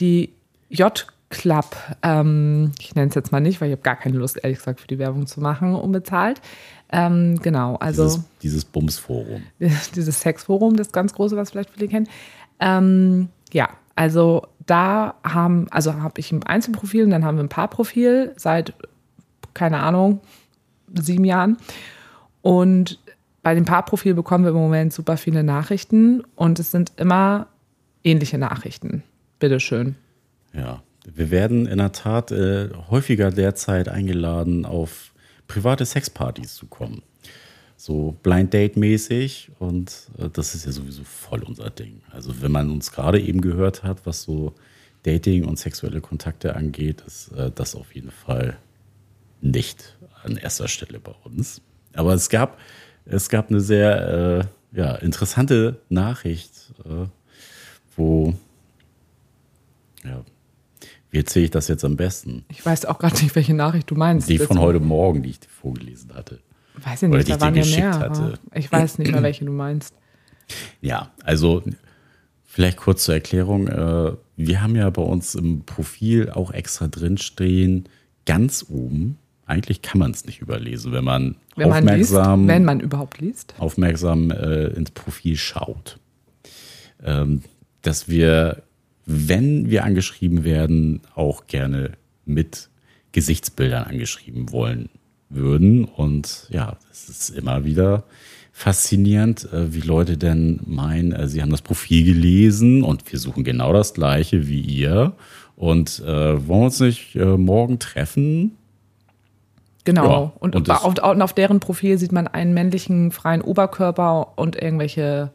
die J-Club, ähm, ich nenne es jetzt mal nicht, weil ich habe gar keine Lust, ehrlich gesagt, für die Werbung zu machen, unbezahlt. Ähm, genau, also Dieses, dieses Bumsforum. (laughs) dieses Sexforum, das ganz große, was vielleicht viele kennen. Ähm, ja, also da haben, also habe ich ein Einzelprofil und dann haben wir ein Paarprofil seit, keine Ahnung, sieben Jahren. Und bei dem Paarprofil bekommen wir im Moment super viele Nachrichten und es sind immer ähnliche Nachrichten. Bitteschön. Ja, wir werden in der Tat äh, häufiger derzeit eingeladen, auf private Sexpartys zu kommen. So Blind Date mäßig und äh, das ist ja sowieso voll unser Ding. Also wenn man uns gerade eben gehört hat, was so Dating und sexuelle Kontakte angeht, ist äh, das auf jeden Fall nicht an erster Stelle bei uns. Aber es gab, es gab eine sehr äh, ja, interessante Nachricht, äh, wo ja, wie erzähle ich das jetzt am besten? Ich weiß auch gerade nicht, welche Nachricht du meinst. Die von heute Morgen, die ich dir vorgelesen hatte. Weiß ich oder nicht, die da ich dir waren ja geschickt mehr. hatte. Ich weiß nicht mehr, (clears throat) welche du meinst. Ja, also vielleicht kurz zur Erklärung. Äh, wir haben ja bei uns im Profil auch extra drinstehen, ganz oben. Eigentlich kann man es nicht überlesen, wenn man Wenn man liest, aufmerksam, wenn man überhaupt liest. aufmerksam äh, ins Profil schaut. Ähm, dass wir, wenn wir angeschrieben werden, auch gerne mit Gesichtsbildern angeschrieben wollen würden. Und ja, es ist immer wieder faszinierend, äh, wie Leute denn meinen, äh, sie haben das Profil gelesen und wir suchen genau das gleiche wie ihr. Und äh, wollen wir uns nicht äh, morgen treffen? Genau. Ja, und, und auf, und auf deren Profil sieht man einen männlichen freien Oberkörper und irgendwelche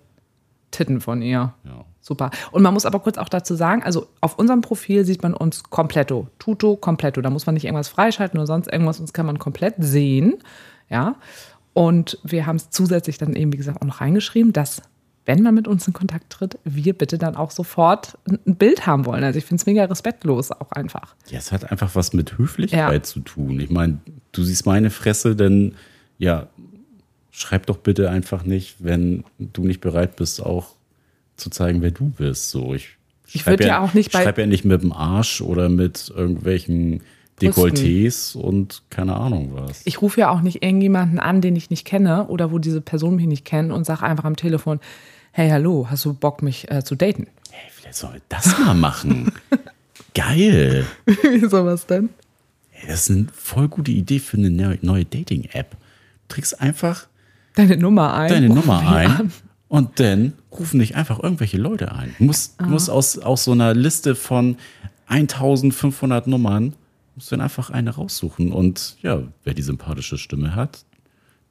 Titten von ihr. Ja. Super. Und man muss aber kurz auch dazu sagen, also auf unserem Profil sieht man uns kompletto, tutto, kompletto. Da muss man nicht irgendwas freischalten oder sonst irgendwas, uns kann man komplett sehen. Ja. Und wir haben es zusätzlich dann eben, wie gesagt, auch noch reingeschrieben, dass, wenn man mit uns in Kontakt tritt, wir bitte dann auch sofort ein ein Bild haben wollen. Also ich finde es mega respektlos auch einfach. Ja, es hat einfach was mit Höflichkeit Ja. zu tun. Ich meine, du siehst meine Fresse, denn ja, schreib doch bitte einfach nicht, wenn du nicht bereit bist, auch zu zeigen, wer du bist. So, ich Ich schreib würd ja auch nicht bei- schreib ja nicht mit dem Arsch oder mit irgendwelchen Dekolletés und keine Ahnung was. Ich rufe ja auch nicht irgendjemanden an, den ich nicht kenne oder wo diese Person mich nicht kennt und sage einfach am Telefon, hey, hallo, hast du Bock, mich äh, zu daten? Hey, vielleicht sollen wir das mal machen. (laughs) Geil. (laughs) Wie sowas denn? Hey, das ist eine voll gute Idee für eine neu- neue Dating-App. Du trägst einfach Deine Nummer ein. deine Nummer ein an. Und dann rufen dich einfach irgendwelche Leute ein. Du musst, du musst aus, aus so einer Liste von 1500 Nummern, musst du dann einfach eine raussuchen. Und ja, wer die sympathische Stimme hat,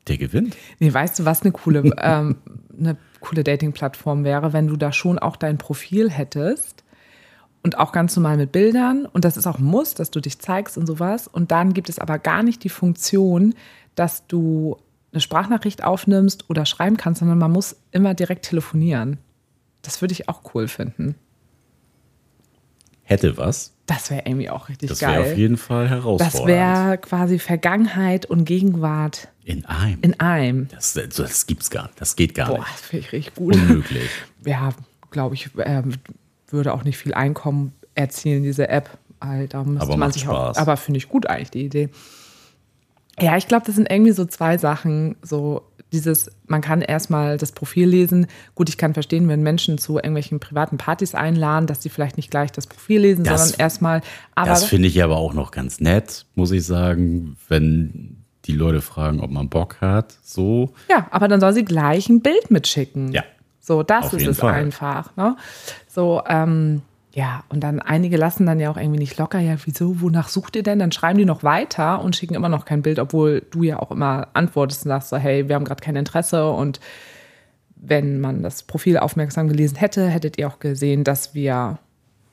der gewinnt. Nee, weißt du, was eine coole, (laughs) ähm, eine coole Dating-Plattform wäre, wenn du da schon auch dein Profil hättest und auch ganz normal mit Bildern und das ist auch ein Muss, dass du dich zeigst und sowas und dann gibt es aber gar nicht die Funktion, dass du eine Sprachnachricht aufnimmst oder schreiben kannst, sondern man muss immer direkt telefonieren. Das würde ich auch cool finden. Hätte was. Das wäre irgendwie auch richtig Das wäre auf geil. jeden Fall herausfordernd. Das wäre quasi Vergangenheit und Gegenwart in einem. in einem. das, das gibt's gar nicht. Das geht gar Boah, nicht. das finde ich richtig gut. Unmöglich. (laughs) ja, glaube ich, ähm, würde auch nicht viel Einkommen erzielen, diese App. Da müsste Aber man macht sich Spaß. Auch, aber finde ich gut eigentlich die Idee. Ja, ich glaube, das sind irgendwie so zwei Sachen. So dieses, man kann erstmal das Profil lesen. Gut, ich kann verstehen, wenn Menschen zu irgendwelchen privaten Partys einladen, dass sie vielleicht nicht gleich das Profil lesen, Das- sondern erstmal. Aber Das finde ich aber auch noch ganz nett, muss ich sagen, wenn die Leute fragen, ob man Bock hat. So. Ja, aber dann soll sie gleich ein Bild mitschicken. Ja. So, das Auf ist es Fall. einfach. Ne? So, ähm, ja, und dann einige lassen dann ja auch irgendwie nicht locker. Ja, wieso, wonach sucht ihr denn? Dann schreiben die noch weiter und schicken immer noch kein Bild, obwohl du ja auch immer antwortest und sagst so, hey, wir haben gerade kein Interesse. Und wenn man das Profil aufmerksam gelesen hätte, hättet ihr auch gesehen, dass wir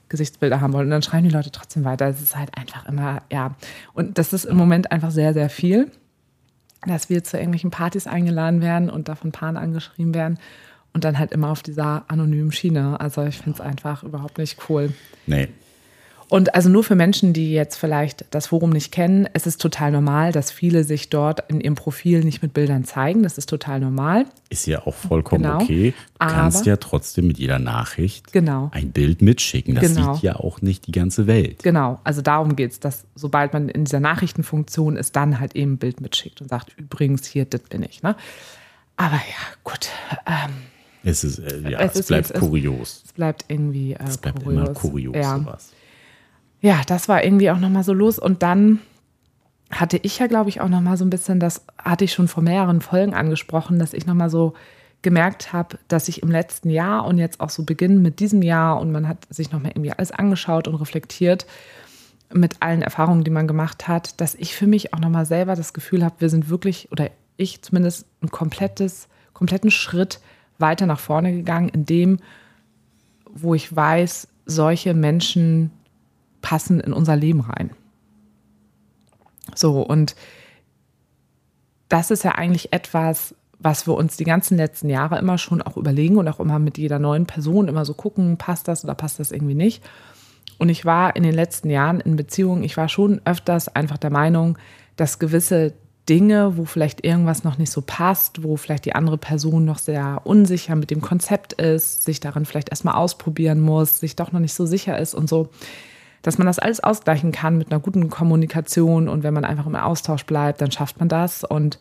Gesichtsbilder haben wollen. Und dann schreiben die Leute trotzdem weiter. Es ist halt einfach immer, ja. Und das ist im Moment einfach sehr, sehr viel dass wir zu irgendwelchen Partys eingeladen werden und da von Paaren angeschrieben werden und dann halt immer auf dieser anonymen Schiene. Also ich finde es einfach überhaupt nicht cool. Nee. Und also nur für Menschen, die jetzt vielleicht das Forum nicht kennen, es ist total normal, dass viele sich dort in ihrem Profil nicht mit Bildern zeigen. Das ist total normal. Ist ja auch vollkommen Genau. okay. Du kannst Aber- ja trotzdem mit jeder Nachricht Genau. ein Bild mitschicken. Das Genau. sieht ja auch nicht die ganze Welt. Genau, also darum geht es, dass sobald man in dieser Nachrichtenfunktion ist, dann halt eben ein Bild mitschickt und sagt, übrigens, hier, das bin ich. Ne? Aber ja, gut, ähm, Es, ist, äh, ja, Es es, ist, bleibt es kurios. es bleibt irgendwie äh, Es bleibt kurios. immer kurios, Ja. sowas. ja, das war irgendwie auch nochmal so los. Und dann hatte ich ja, glaube ich, auch nochmal so ein bisschen, das hatte ich schon vor mehreren Folgen angesprochen, dass ich nochmal so gemerkt habe, dass ich im letzten Jahr und jetzt auch so beginnen mit diesem Jahr und man hat sich nochmal irgendwie alles angeschaut und reflektiert mit allen Erfahrungen, die man gemacht hat, dass ich für mich auch nochmal selber das Gefühl habe, wir sind wirklich, oder ich zumindest, ein komplettes, kompletten Schritt weiter nach vorne gegangen, in dem, wo ich weiß, solche Menschen passen in unser Leben rein. So, und das ist ja eigentlich etwas, was wir uns die ganzen letzten Jahre immer schon auch überlegen und auch immer mit jeder neuen Person immer so gucken, passt das oder passt das irgendwie nicht. Und ich war in den letzten Jahren in Beziehungen, ich war schon öfters einfach der Meinung, dass gewisse Dinge, wo vielleicht irgendwas noch nicht so passt, wo vielleicht die andere Person noch sehr unsicher mit dem Konzept ist, sich darin vielleicht erstmal ausprobieren muss, sich doch noch nicht so sicher ist und so, dass man das alles ausgleichen kann mit einer guten Kommunikation und wenn man einfach im Austausch bleibt, dann schafft man das und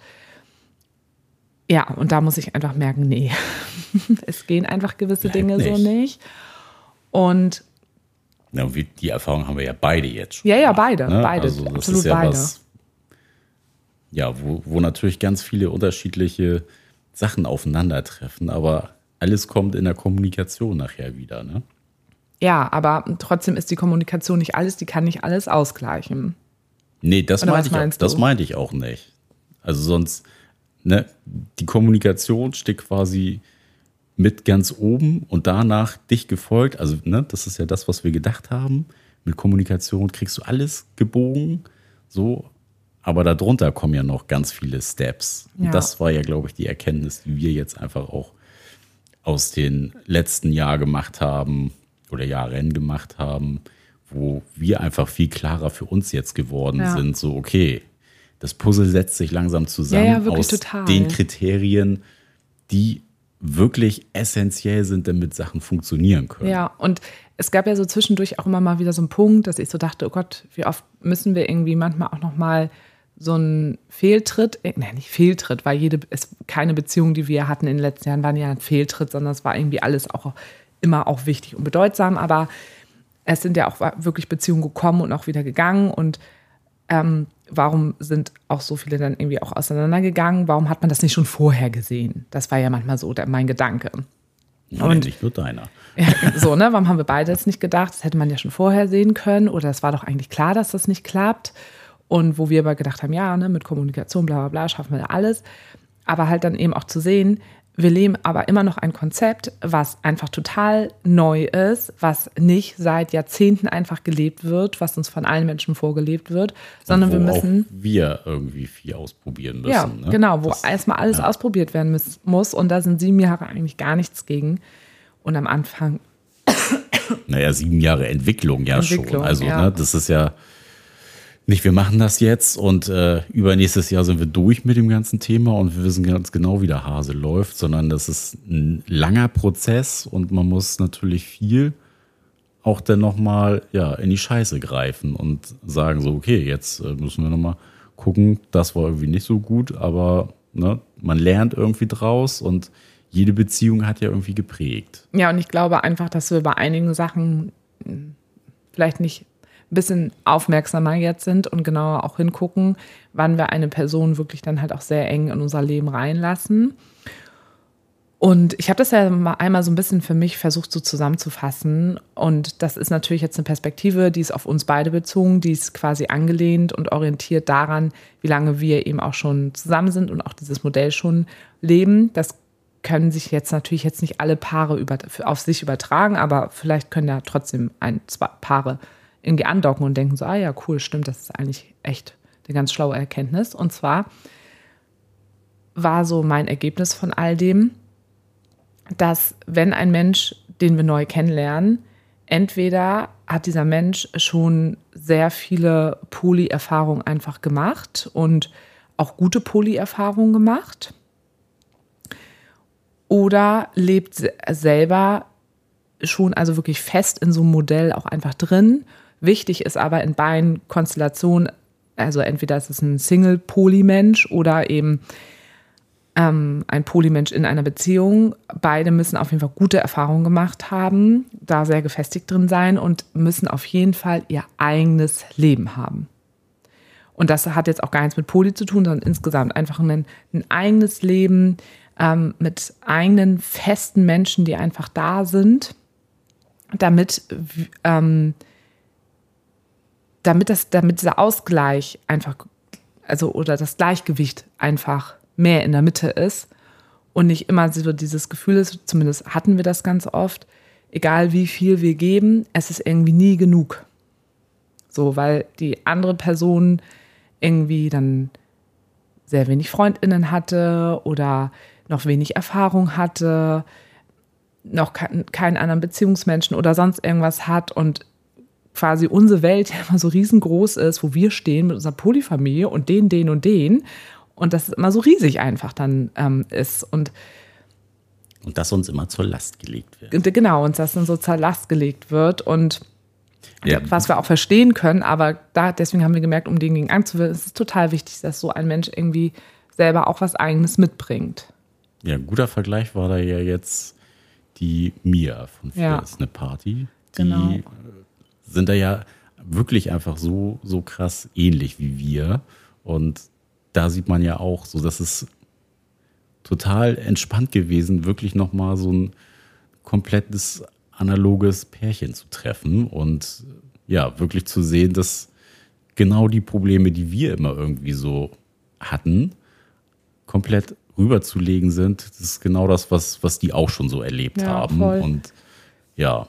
ja, und da muss ich einfach merken, nee, (laughs) es gehen einfach gewisse Bleibt Dinge so nicht. nicht. Und wie, die Erfahrung haben wir ja beide jetzt schon. Ja, ja, beide, beide, Also absolut ja beide. Was, ja, wo, wo natürlich ganz viele unterschiedliche Sachen aufeinandertreffen, aber alles kommt in der Kommunikation nachher wieder. Ne? Ja, aber trotzdem ist die Kommunikation nicht alles, die kann nicht alles ausgleichen. Nee, das Oder meinte ich, auch, das meinte ich auch nicht. Also sonst, ne, die Kommunikation steht quasi mit ganz oben und danach dich gefolgt. Also, ne, das ist ja das, was wir gedacht haben. Mit Kommunikation kriegst du alles gebogen, so. Aber darunter kommen ja noch ganz viele Steps. Und Ja. das war ja, glaube ich, die Erkenntnis, die wir jetzt einfach auch aus den letzten Jahren gemacht haben oder Jahren gemacht haben, wo wir einfach viel klarer für uns jetzt geworden Ja. sind. So, okay, das Puzzle setzt sich langsam zusammen Ja, ja, aus total. den Kriterien, die wirklich essentiell sind, damit Sachen funktionieren können. Ja, und es gab ja so zwischendurch auch immer mal wieder so einen Punkt, dass ich so dachte, oh Gott, wie oft müssen wir irgendwie manchmal auch noch mal so einen Fehltritt, äh, nein, nicht Fehltritt, weil jede, es, keine Beziehung, die wir hatten in den letzten Jahren, waren ja ein Fehltritt, sondern es war irgendwie alles auch immer auch wichtig und bedeutsam, aber es sind ja auch wirklich Beziehungen gekommen und auch wieder gegangen und ähm, warum sind auch so viele dann irgendwie auch auseinandergegangen? Warum hat man das nicht schon vorher gesehen? Das war ja manchmal so der, mein Gedanke. Und- nicht nur deiner. (laughs) So, ne? Warum haben wir beide jetzt nicht gedacht? Das hätte man ja schon vorher sehen können. Oder es war doch eigentlich klar, dass das nicht klappt. Und wo wir aber gedacht haben, ja, ne, mit Kommunikation, bla bla bla, schaffen wir alles. Aber halt dann eben auch zu sehen, wir leben aber immer noch ein Konzept, was einfach total neu ist, was nicht seit Jahrzehnten einfach gelebt wird, was uns von allen Menschen vorgelebt wird, sondern wir müssen. wir irgendwie viel ausprobieren müssen. Ja, ne? genau, wo Das- erstmal alles ja. ausprobiert werden muss, muss. Und da sind sieben Jahre eigentlich gar nichts gegen. Und am Anfang Naja, sieben Jahre Entwicklung ja Entwicklung, schon. Also, ja. ne, das ist ja nicht, wir machen das jetzt und äh, übernächstes Jahr sind wir durch mit dem ganzen Thema und wir wissen ganz genau, wie der Hase läuft, sondern das ist ein langer Prozess und man muss natürlich viel auch dann nochmal ja, in die Scheiße greifen und sagen so, okay, jetzt äh, müssen wir nochmal gucken, das war irgendwie nicht so gut, aber ne, man lernt irgendwie draus und jede Beziehung hat ja irgendwie geprägt. Ja, und ich glaube einfach, dass wir bei einigen Sachen mh, vielleicht nicht ein bisschen aufmerksamer jetzt sind und genauer auch hingucken, wann wir eine Person wirklich dann halt auch sehr eng in unser Leben reinlassen. Und ich habe das ja mal einmal so ein bisschen für mich versucht so zusammenzufassen. Und das ist natürlich jetzt eine Perspektive, die ist auf uns beide bezogen, die ist quasi angelehnt und orientiert daran, wie lange wir eben auch schon zusammen sind und auch dieses Modell schon leben. Das können sich jetzt natürlich jetzt nicht alle Paare über, auf sich übertragen, aber vielleicht können ja trotzdem ein, zwei Paare irgendwie andocken und denken so, ah ja, cool, stimmt, das ist eigentlich echt eine ganz schlaue Erkenntnis. Und zwar war so mein Ergebnis von all dem, dass wenn ein Mensch, den wir neu kennenlernen, entweder hat dieser Mensch schon sehr viele Poly-Erfahrungen einfach gemacht und auch gute Poly-Erfahrungen gemacht oder lebt se- selber schon also wirklich fest in so einem Modell auch einfach drin. Wichtig ist aber in beiden Konstellationen, also entweder ist es ein Single-Poly-Mensch oder eben ähm, ein Polymensch in einer Beziehung. Beide müssen auf jeden Fall gute Erfahrungen gemacht haben, da sehr gefestigt drin sein und müssen auf jeden Fall ihr eigenes Leben haben. Und das hat jetzt auch gar nichts mit Poly zu tun, sondern insgesamt einfach ein, ein eigenes Leben ähm, mit eigenen festen Menschen, die einfach da sind, damit, ähm, damit, das, damit dieser Ausgleich einfach, also oder das Gleichgewicht einfach mehr in der Mitte ist und nicht immer so dieses Gefühl ist, zumindest hatten wir das ganz oft, egal wie viel wir geben, es ist irgendwie nie genug. So, weil die andere Person irgendwie dann sehr wenig Freundinnen hatte oder noch wenig Erfahrung hatte, noch kein, keinen anderen Beziehungsmenschen oder sonst irgendwas hat und quasi unsere Welt ja (laughs) immer so riesengroß ist, wo wir stehen mit unserer Polyfamilie und den, den und den und das immer so riesig einfach dann ähm, ist und Und das uns immer zur Last gelegt wird. genau, uns das dann so zur Last gelegt wird und Ja. was wir auch verstehen können, aber da, deswegen haben wir gemerkt, um den gegen anzuwirken, ist es total wichtig, dass so ein Mensch irgendwie selber auch was Eigenes mitbringt. Ja, ein guter Vergleich war da ja jetzt die Mia von Ja. Fierce, eine Party. Die Genau. Sind da ja wirklich einfach so, so krass ähnlich wie wir. Und da sieht man ja auch so, dass es total entspannt gewesen, wirklich nochmal so ein komplettes analoges Pärchen zu treffen und ja, wirklich zu sehen, dass genau die Probleme, die wir immer irgendwie so hatten, komplett rüberzulegen sind. Das ist genau das, was, was die auch schon so erlebt Ja, haben. voll. Und ja,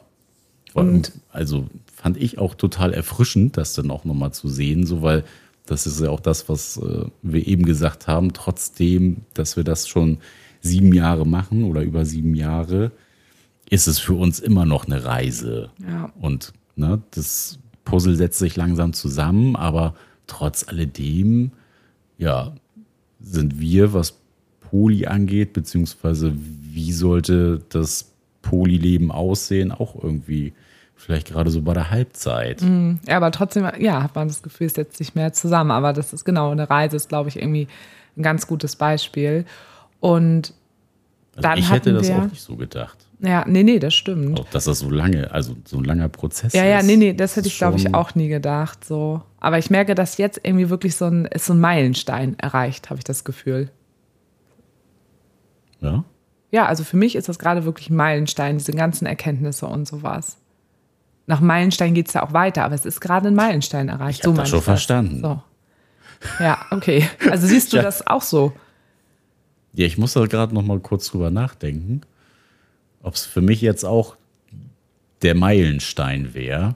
Und- also fand ich auch total erfrischend, das dann auch nochmal zu sehen, so weil das ist ja auch das, was äh, wir eben gesagt haben, trotzdem, dass wir das schon sieben Jahre machen oder über sieben Jahre, ist es für uns immer noch eine Reise. Ja. Und ne, das Puzzle setzt sich langsam zusammen, aber trotz alledem, ja, sind wir, was Poli angeht, beziehungsweise wie sollte das Polyleben aussehen, auch irgendwie vielleicht gerade so bei der Halbzeit. Ja, aber trotzdem, ja, hat man das Gefühl, es setzt sich mehr zusammen. Aber das ist genau, eine Reise ist, glaube ich, irgendwie ein ganz gutes Beispiel. Und Also dann ich hätte hatten das wir- auch nicht so gedacht. ja, nee, nee, das stimmt. Auch, dass das so lange, also so ein langer Prozess Ja, ist. ja, nee, nee, das hätte ich, glaube ich, auch nie gedacht. So. Aber ich merke, dass jetzt irgendwie wirklich so ein, ist so ein Meilenstein erreicht, habe ich das Gefühl. Ja? Ja, also für mich ist das gerade wirklich ein Meilenstein, diese ganzen Erkenntnisse und sowas. Nach Meilenstein geht es ja auch weiter, aber es ist gerade ein Meilenstein erreicht. Ich hab das meine schon verstanden. So. Ja, okay. Also siehst du (laughs) Ja. das auch so? Ja, ich muss da gerade noch mal kurz drüber nachdenken, ob es für mich jetzt auch der Meilenstein wäre.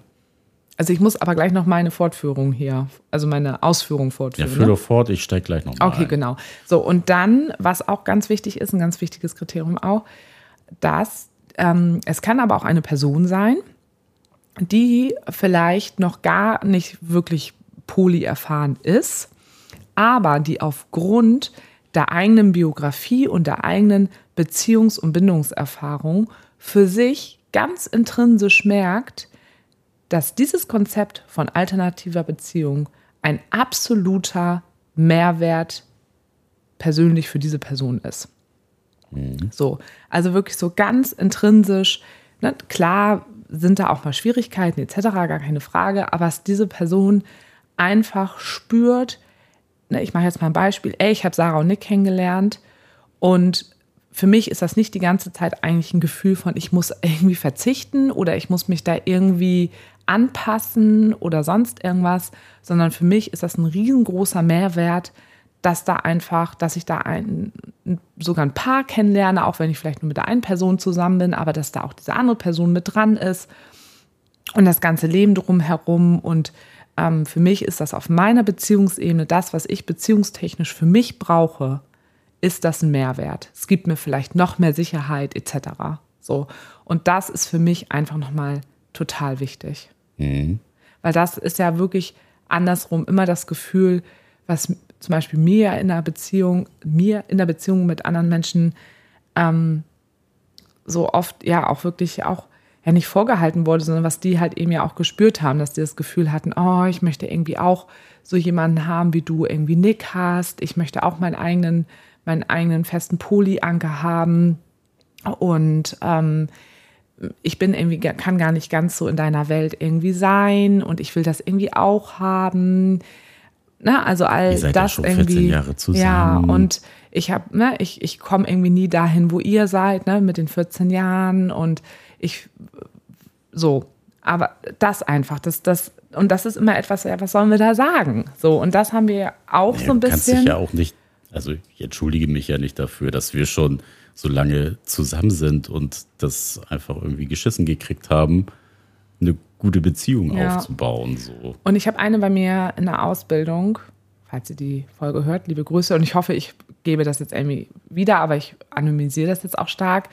Also ich muss aber gleich noch meine Fortführung hier, also meine Ausführung Ja, fortführen. führ ne? doch fort, ich steige gleich noch mal Okay, ein. genau. So, und dann, was auch ganz wichtig ist, ein ganz wichtiges Kriterium auch, dass ähm, es kann aber auch eine Person sein, die vielleicht noch gar nicht wirklich poly erfahren ist, aber die aufgrund der eigenen Biografie und der eigenen Beziehungs- und Bindungserfahrung für sich ganz intrinsisch merkt, dass dieses Konzept von alternativer Beziehung ein absoluter Mehrwert persönlich für diese Person ist. So, also wirklich so ganz intrinsisch. Ne? Klar sind da auch mal Schwierigkeiten etc., gar keine Frage, aber dass diese Person einfach spürt, ne, ich mache jetzt mal ein Beispiel, ey, ich habe Sarah und Nick kennengelernt und für mich ist das nicht die ganze Zeit eigentlich ein Gefühl von, ich muss irgendwie verzichten oder ich muss mich da irgendwie anpassen oder sonst irgendwas, sondern für mich ist das ein riesengroßer Mehrwert, dass da einfach, dass ich da ein, sogar ein Paar kennenlerne, auch wenn ich vielleicht nur mit der einen Person zusammen bin, aber dass da auch diese andere Person mit dran ist und das ganze Leben drumherum. Und ähm, für mich ist das auf meiner Beziehungsebene das, was ich beziehungstechnisch für mich brauche, ist das ein Mehrwert. Es gibt mir vielleicht noch mehr Sicherheit etc. So und das ist für mich einfach nochmal total wichtig, weil das ist ja wirklich andersrum immer das Gefühl, was zum Beispiel mir in einer Beziehung, mir in der Beziehung mit anderen Menschen ähm, so oft ja auch wirklich auch ja nicht vorgehalten wurde, sondern was die halt eben ja auch gespürt haben, dass die das Gefühl hatten, oh, ich möchte irgendwie auch so jemanden haben, wie du irgendwie Nick hast. Ich möchte auch meinen eigenen, meinen eigenen festen Polyanker haben. Und ähm, ich bin irgendwie, kann gar nicht ganz so in deiner Welt irgendwie sein und ich will das irgendwie auch haben. Na, also all ja das schon 14 irgendwie. Jahre zusammen. Ja, und ich habe, ne, ich, ich komme irgendwie nie dahin, wo ihr seid, ne, mit den 14 Jahren und ich so, aber das einfach, das, das, und das ist immer etwas, ja, was sollen wir da sagen? So, und das haben wir auch so ein du kannst dich bisschen. ja auch nicht, also ich entschuldige mich ja nicht dafür, dass wir schon so lange zusammen sind und das einfach irgendwie geschissen gekriegt haben, eine gute Beziehung Ja. aufzubauen. So. Und ich habe eine bei mir in der Ausbildung, falls ihr die Folge hört, liebe Grüße. Und ich hoffe, ich gebe das jetzt irgendwie wieder, aber ich anonymisiere das jetzt auch stark.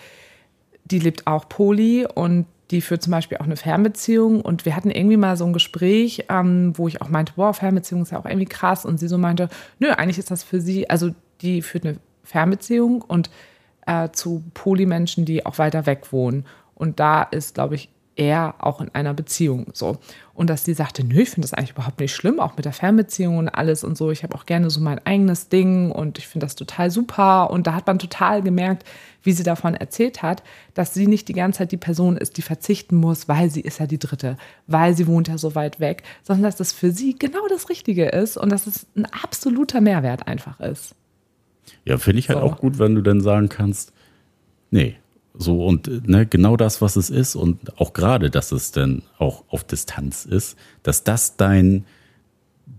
Die lebt auch Poli und die führt zum Beispiel auch eine Fernbeziehung. Und wir hatten irgendwie mal so ein Gespräch, ähm, wo ich auch meinte, boah, Fernbeziehung ist ja auch irgendwie krass. Und sie so meinte, nö, eigentlich ist das für sie, also die führt eine Fernbeziehung und äh, zu Poli-Menschen, die auch weiter weg wohnen. Und da ist, glaube ich, er auch in einer Beziehung so. Und dass die sagte, nö, ich finde das eigentlich überhaupt nicht schlimm, auch mit der Fernbeziehung und alles und so. Ich habe auch gerne so mein eigenes Ding und ich finde das total super. Und da hat man total gemerkt, wie sie davon erzählt hat, dass sie nicht die ganze Zeit die Person ist, die verzichten muss, weil sie ist ja die Dritte, weil sie wohnt ja so weit weg, sondern dass das für sie genau das Richtige ist und dass es ein absoluter Mehrwert einfach ist. Ja, finde ich halt So. auch gut, wenn du dann sagen kannst, nee, So und ne, genau das, was es ist und auch gerade, dass es dann auch auf Distanz ist, dass das dein,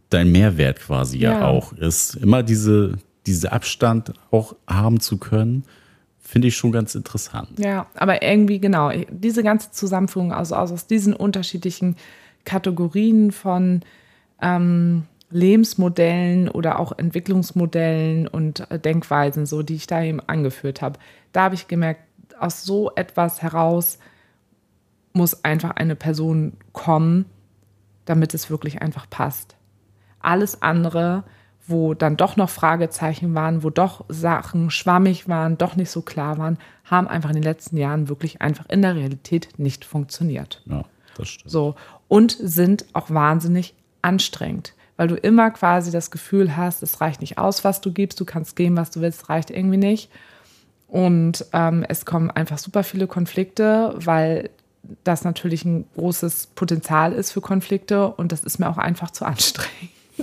dein Mehrwert quasi ja. ja auch ist. Immer diese, diese Abstand auch haben zu können, finde ich schon ganz interessant. Ja, aber irgendwie genau, diese ganze Zusammenführung also aus diesen unterschiedlichen Kategorien von ähm, Lebensmodellen oder auch Entwicklungsmodellen und äh, Denkweisen, so die ich da eben angeführt habe, da habe ich gemerkt, aus so etwas heraus muss einfach eine Person kommen, damit es wirklich einfach passt. Alles andere, wo dann doch noch Fragezeichen waren, wo doch Sachen schwammig waren, doch nicht so klar waren, haben einfach in den letzten Jahren wirklich einfach in der Realität nicht funktioniert. Ja, das stimmt. So und sind auch wahnsinnig anstrengend, weil du immer quasi das Gefühl hast, es reicht nicht aus, was du gibst, du kannst geben, was du willst, reicht irgendwie nicht. Und ähm, es kommen einfach super viele Konflikte, weil das natürlich ein großes Potenzial ist für Konflikte und das ist mir auch einfach zu anstrengend.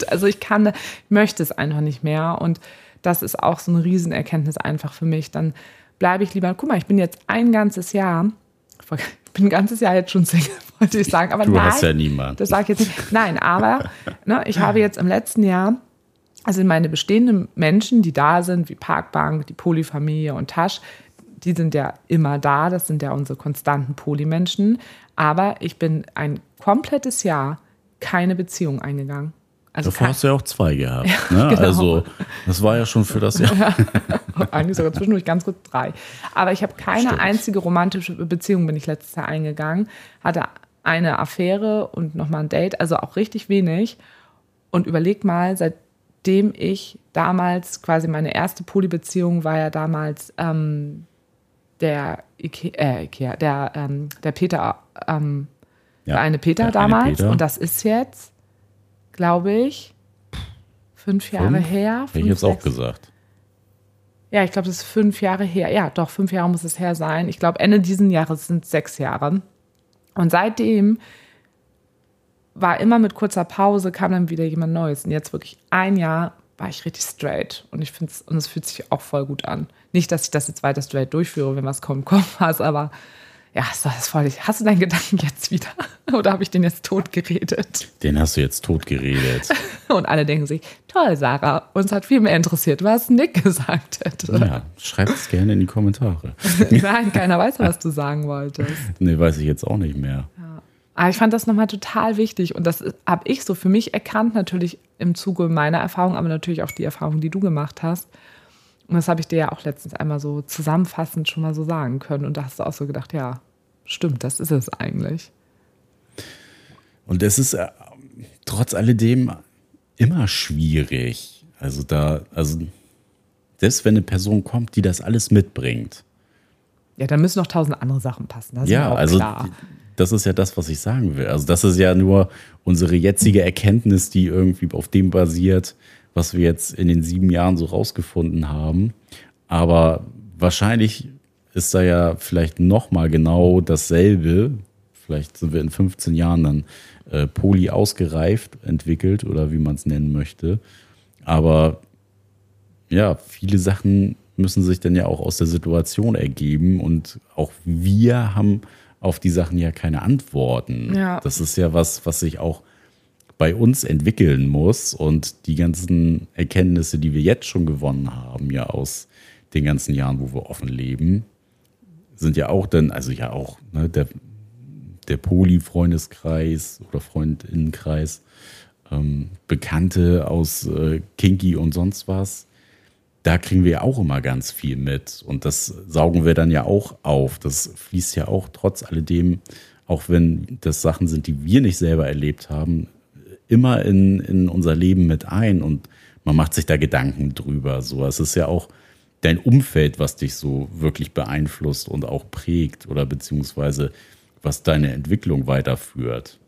Also ich kann, ich möchte es einfach nicht mehr und das ist auch so eine Riesenerkenntnis einfach für mich. Dann bleibe ich lieber, guck mal, ich bin jetzt ein ganzes Jahr, ich bin ein ganzes Jahr jetzt schon Single, (laughs) wollte ich sagen, aber du nein, hast ja niemand. Das sage ich jetzt nicht. Nein, aber ne, ich habe jetzt im letzten Jahr also meine bestehenden Menschen, die da sind, wie Parkbank, die Polyfamilie und Tasch, die sind ja immer da, das sind ja unsere konstanten Polymenschen. Aber ich bin ein komplettes Jahr keine Beziehung eingegangen. Also Davor hast du ja auch zwei gehabt. Ja, ne? genau. Also das war ja schon für das Jahr. (laughs) Ja, eigentlich sogar zwischendurch ganz kurz drei. Aber ich habe keine Stimmt. einzige romantische Beziehung bin ich letztes Jahr eingegangen. Hatte eine Affäre und nochmal ein Date, also auch richtig wenig. Und überleg mal, seit dem ich damals, quasi meine erste Polybeziehung war ja damals ähm, der Ikea, äh, Ikea, der, ähm, der Peter, ähm, ja, der eine Peter der damals. Eine Peter. Und das ist jetzt, glaube ich, fünf Jahre fünf? her. Hätte ich jetzt auch gesagt. Ja, ich glaube, das ist fünf Jahre her. Ja, doch, fünf Jahre muss es her sein. Ich glaube, Ende diesen Jahres sind es sechs Jahre. Und seitdem war immer mit kurzer Pause, kam dann wieder jemand Neues. Und jetzt wirklich ein Jahr war ich richtig straight. Und ich finde es, und es fühlt sich auch voll gut an. Nicht, dass ich das jetzt weiter straight durchführe, wenn was kommt, (laughs) kommt was, aber ja, das ist voll. Hast du deinen Gedanken jetzt wieder? (laughs) Oder habe ich den jetzt tot geredet? Den hast du jetzt tot geredet. (laughs) Und alle denken sich, toll, Sarah, uns hat viel mehr interessiert, was Nick gesagt hätte. Ja, schreib es gerne in die Kommentare. Nein, keiner weiß, was du sagen wolltest. Nee, weiß ich jetzt auch nicht mehr. Aber ich fand das nochmal total wichtig und das habe ich so für mich erkannt, natürlich im Zuge meiner Erfahrung, aber natürlich auch die Erfahrung, die du gemacht hast. Und das habe ich dir ja auch letztens einmal so zusammenfassend schon mal so sagen können. Und da hast du auch so gedacht, ja, stimmt, das ist es eigentlich. Und es ist äh, trotz alledem immer schwierig. Also da, also selbst wenn eine Person kommt, die das alles mitbringt. Ja, da müssen noch tausend andere Sachen passen. Das ja, also klar das ist ja das, was ich sagen will. Also das ist ja nur unsere jetzige Erkenntnis, die irgendwie auf dem basiert, was wir jetzt in den sieben Jahren so rausgefunden haben. Aber wahrscheinlich ist da ja vielleicht nochmal genau dasselbe. Vielleicht sind wir in 15 Jahren dann äh, poly ausgereift, entwickelt oder wie man es nennen möchte. Aber ja, viele Sachen müssen sich dann ja auch aus der Situation ergeben und auch wir haben auf die Sachen ja keine Antworten. Ja. Das ist ja was, was sich auch bei uns entwickeln muss und die ganzen Erkenntnisse, die wir jetzt schon gewonnen haben, ja aus den ganzen Jahren, wo wir offen leben, sind ja auch dann, also ja auch ne, der, der Poli-Freundeskreis oder Freundinnenkreis, ähm, Bekannte aus äh, Kinky und sonst was, da kriegen wir ja auch immer ganz viel mit. Und das saugen wir dann ja auch auf. Das fließt ja auch trotz alledem, auch wenn das Sachen sind, die wir nicht selber erlebt haben, immer in, in unser Leben mit ein. Und man macht sich da Gedanken drüber. So, es ist ja auch dein Umfeld, was dich so wirklich beeinflusst und auch prägt oder beziehungsweise was deine Entwicklung weiterführt.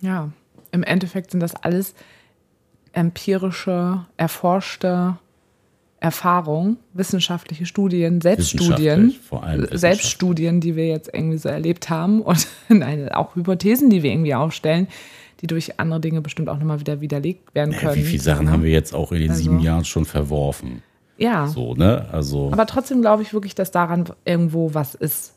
Ja, im Endeffekt sind das alles empirische, erforschte Erfahrung, wissenschaftliche Studien, Selbststudien, Selbststudien, die wir jetzt irgendwie so erlebt haben (laughs) und nein, auch Hypothesen, die wir irgendwie aufstellen, die durch andere Dinge bestimmt auch nochmal wieder widerlegt werden können. Ja, wie viele Sachen haben wir jetzt auch in den also, sieben Jahren schon verworfen? Ja. So, ne? Also. Aber trotzdem glaube ich wirklich, dass daran irgendwo was ist,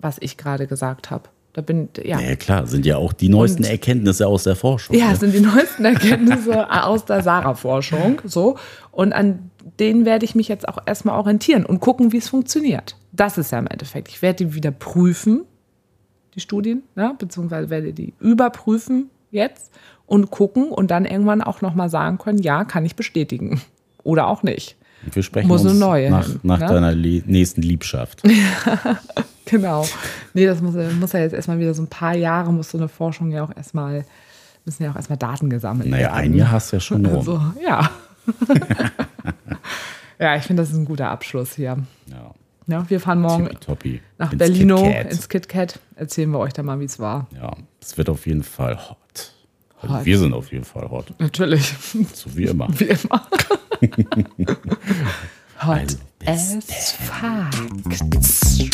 was ich gerade gesagt habe. Da bin ja. Ja, klar, sind ja auch die neuesten Und- Erkenntnisse aus der Forschung. Ja, ne? sind die (laughs) neuesten Erkenntnisse aus der Sarah-Forschung. So. Und an denen werde ich mich jetzt auch erstmal orientieren und gucken, wie es funktioniert. Das ist ja im Endeffekt. Ich werde die wieder prüfen, die Studien, ne? beziehungsweise werde die überprüfen jetzt und gucken und dann irgendwann auch nochmal sagen können, ja, kann ich bestätigen. (laughs) Oder auch nicht. Wir sprechen Muss uns neue nach, hin, nach ne? deiner nächsten Liebschaft. (laughs) Genau. Nee, das muss, muss ja jetzt erstmal wieder so ein paar Jahre, muss so eine Forschung ja auch erstmal, müssen ja auch erstmal Daten gesammelt Naja, werden. ein Jahr hast du ja schon rum. Also, ja. (laughs) ja, ich finde, das ist ein guter Abschluss hier. Ja. ja wir fahren morgen Tippitoppi. nach ins Berlino Kit ins KitKat. Erzählen wir euch dann mal, wie es war. Ja, es wird auf jeden Fall hot. Also wir sind auf jeden Fall hot. Natürlich. So wie immer. Wie immer. (laughs) hot also, as facts.